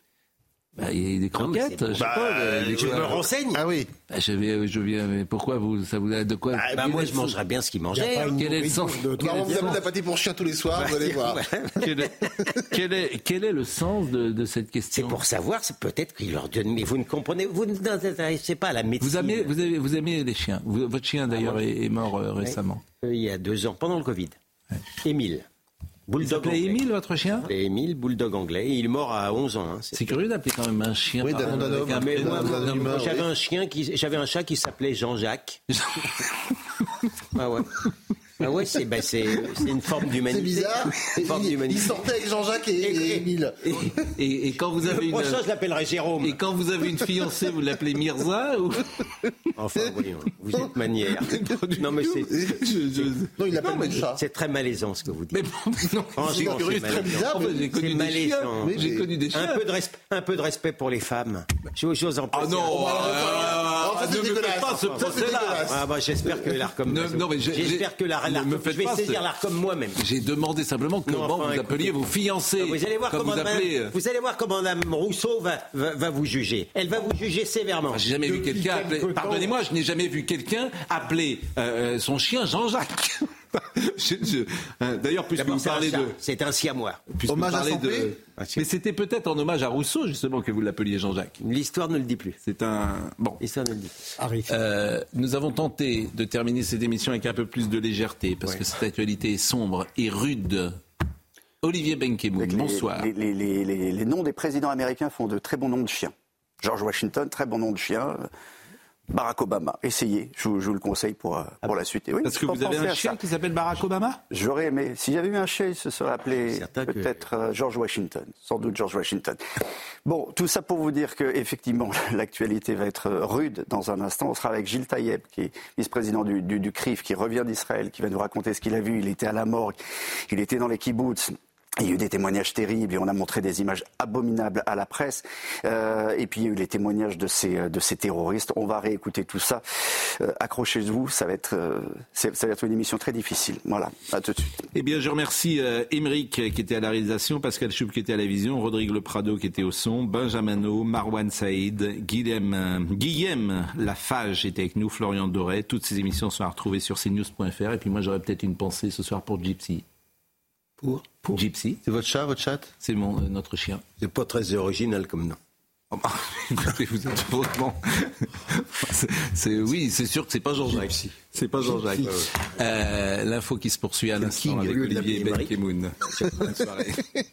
[SPEAKER 1] Bah, il y a des croquettes, je sais pas.
[SPEAKER 2] Bah, je me renseigne.
[SPEAKER 3] Ah oui.
[SPEAKER 1] Bah, je, viens, je viens, mais pourquoi vous, ça vous de quoi
[SPEAKER 2] bah, bah moi, je mangerais bien ce qu'il mangeait.
[SPEAKER 1] Quel est le sens
[SPEAKER 3] de on vous amène la pâté pour chien tous les soirs, vous allez voir.
[SPEAKER 1] quel, est, quel, est, quel, est, le sens de, de cette question
[SPEAKER 2] C'est pour savoir, c'est peut-être qu'il leur donne, mais vous ne comprenez, vous ne intéressez pas à la médecine.
[SPEAKER 1] Vous aimez, vous, vous les chiens. votre chien d'ailleurs ah, est, est, mort euh, récemment.
[SPEAKER 2] Euh, il y a deux ans, pendant le Covid. Ouais. Émile.
[SPEAKER 1] Bulldog il Émile, votre chien
[SPEAKER 2] Émile, bulldog anglais. Il est mort à 11 ans. Hein.
[SPEAKER 1] C'est curieux d'appeler quand même un chien.
[SPEAKER 3] Oui,
[SPEAKER 2] j'avais un chien qui, j'avais un chat qui s'appelait Jean-Jacques. ah ouais. Ah ouais, c'est ben une forme d'humanité.
[SPEAKER 3] C'est bizarre. il, sortait avec Jean-Jacques et, Émile.
[SPEAKER 1] Et, et, quand vous avez une.
[SPEAKER 2] prochain, je l'appellerai Jérôme.
[SPEAKER 1] Et quand vous avez une fiancée, vous l'appelez Mirza ou...
[SPEAKER 2] Enfin, oui, vous êtes manière. non, mais c'est.
[SPEAKER 3] Non, il l'appelle chat.
[SPEAKER 2] C'est très malaisant ce que vous dites. Mais
[SPEAKER 1] non, c'est très bizarre. J'ai connu, des chiens. J'ai connu des chiens.
[SPEAKER 2] Un peu, de respect, un peu de respect pour les femmes. J'ose en
[SPEAKER 1] Ah non, ne me faites pas ce procès-là.
[SPEAKER 2] Ah bah, j'espère que mais j'espère que la me faites je vais saisir l'ARCOM moi-même.
[SPEAKER 1] J'ai demandé simplement comment vous appeliez vos fiancés.
[SPEAKER 2] Vous allez voir comment euh, vous allez voir comment Mme Rousseau va, va, vous juger. Elle va vous juger sévèrement.
[SPEAKER 1] J'ai jamais vu quelqu'un appeler. Pardonnez-moi, je n'ai jamais vu quelqu'un appeler euh, son chien Jean-Jacques. Hein, d'ailleurs, puisque vous parlez de.
[SPEAKER 2] C'est un siamois.
[SPEAKER 3] Hommage à de...
[SPEAKER 1] Mais c'était peut-être en hommage à Rousseau, justement, que vous l'appeliez Jean-Jacques.
[SPEAKER 2] L'histoire ne le dit plus.
[SPEAKER 1] C'est un. Bon.
[SPEAKER 2] L'histoire ne le dit
[SPEAKER 1] plus. Euh, nous avons tenté de terminer cette émission avec un peu plus de légèreté, parce que cette actualité est sombre et rude. Olivier Benkemoun, bonsoir.
[SPEAKER 21] Les, les, noms des présidents américains font de très bons noms de chiens. George Washington, très bon nom de chien. Barack Obama. Essayez, je vous, le conseille pour, euh, pour la suite.
[SPEAKER 1] oui, Parce que vous avez un chien qui s'appelle Barack Obama?
[SPEAKER 21] J'aurais aimé. Si j'avais eu un chien, il se serait appelé peut-être euh, George Washington. Sans doute George Washington. Bon, tout ça pour vous dire que effectivement, l'actualité va être rude dans un instant. On sera avec Gilles Taïeb, qui est vice-président du, du, CRIF, qui revient d'Israël, qui va nous raconter ce qu'il a vu. Il était à la morgue, il était dans les kibbutz. Il y a eu des témoignages terribles et on a montré des images abominables à la presse. Euh, et puis il y a eu les témoignages de ces, de ces terroristes. On va réécouter tout ça. Euh, accrochez-vous, ça va être euh, ça va être une émission très difficile. Voilà, à tout de suite.
[SPEAKER 1] Eh bien, je remercie Émeric qui était à la réalisation, Pascal Choub qui était à la vision, Rodrigue Le Prado qui était au son, Benjamin O, Marwan Saïd, Guillaume, Guillaume Lafage était avec nous, Florian Doré. Toutes ces émissions sont à retrouver sur cnews.fr. Et puis moi, j'aurais peut-être une pensée ce soir pour Gypsy.
[SPEAKER 2] Pour,
[SPEAKER 1] pour Gypsy.
[SPEAKER 3] C'est votre chat, votre chat
[SPEAKER 1] C'est mon euh, notre chien.
[SPEAKER 2] C'est pas très original comme nom.
[SPEAKER 1] Oh, bah, vous êtes vraiment. c'est oui, c'est sûr que c'est pas Jean-Jacques. C'est pas Jean-Jacques. Euh, L'info qui se poursuit à l'instant avec Olivier Benkemoun. Bonne soirée.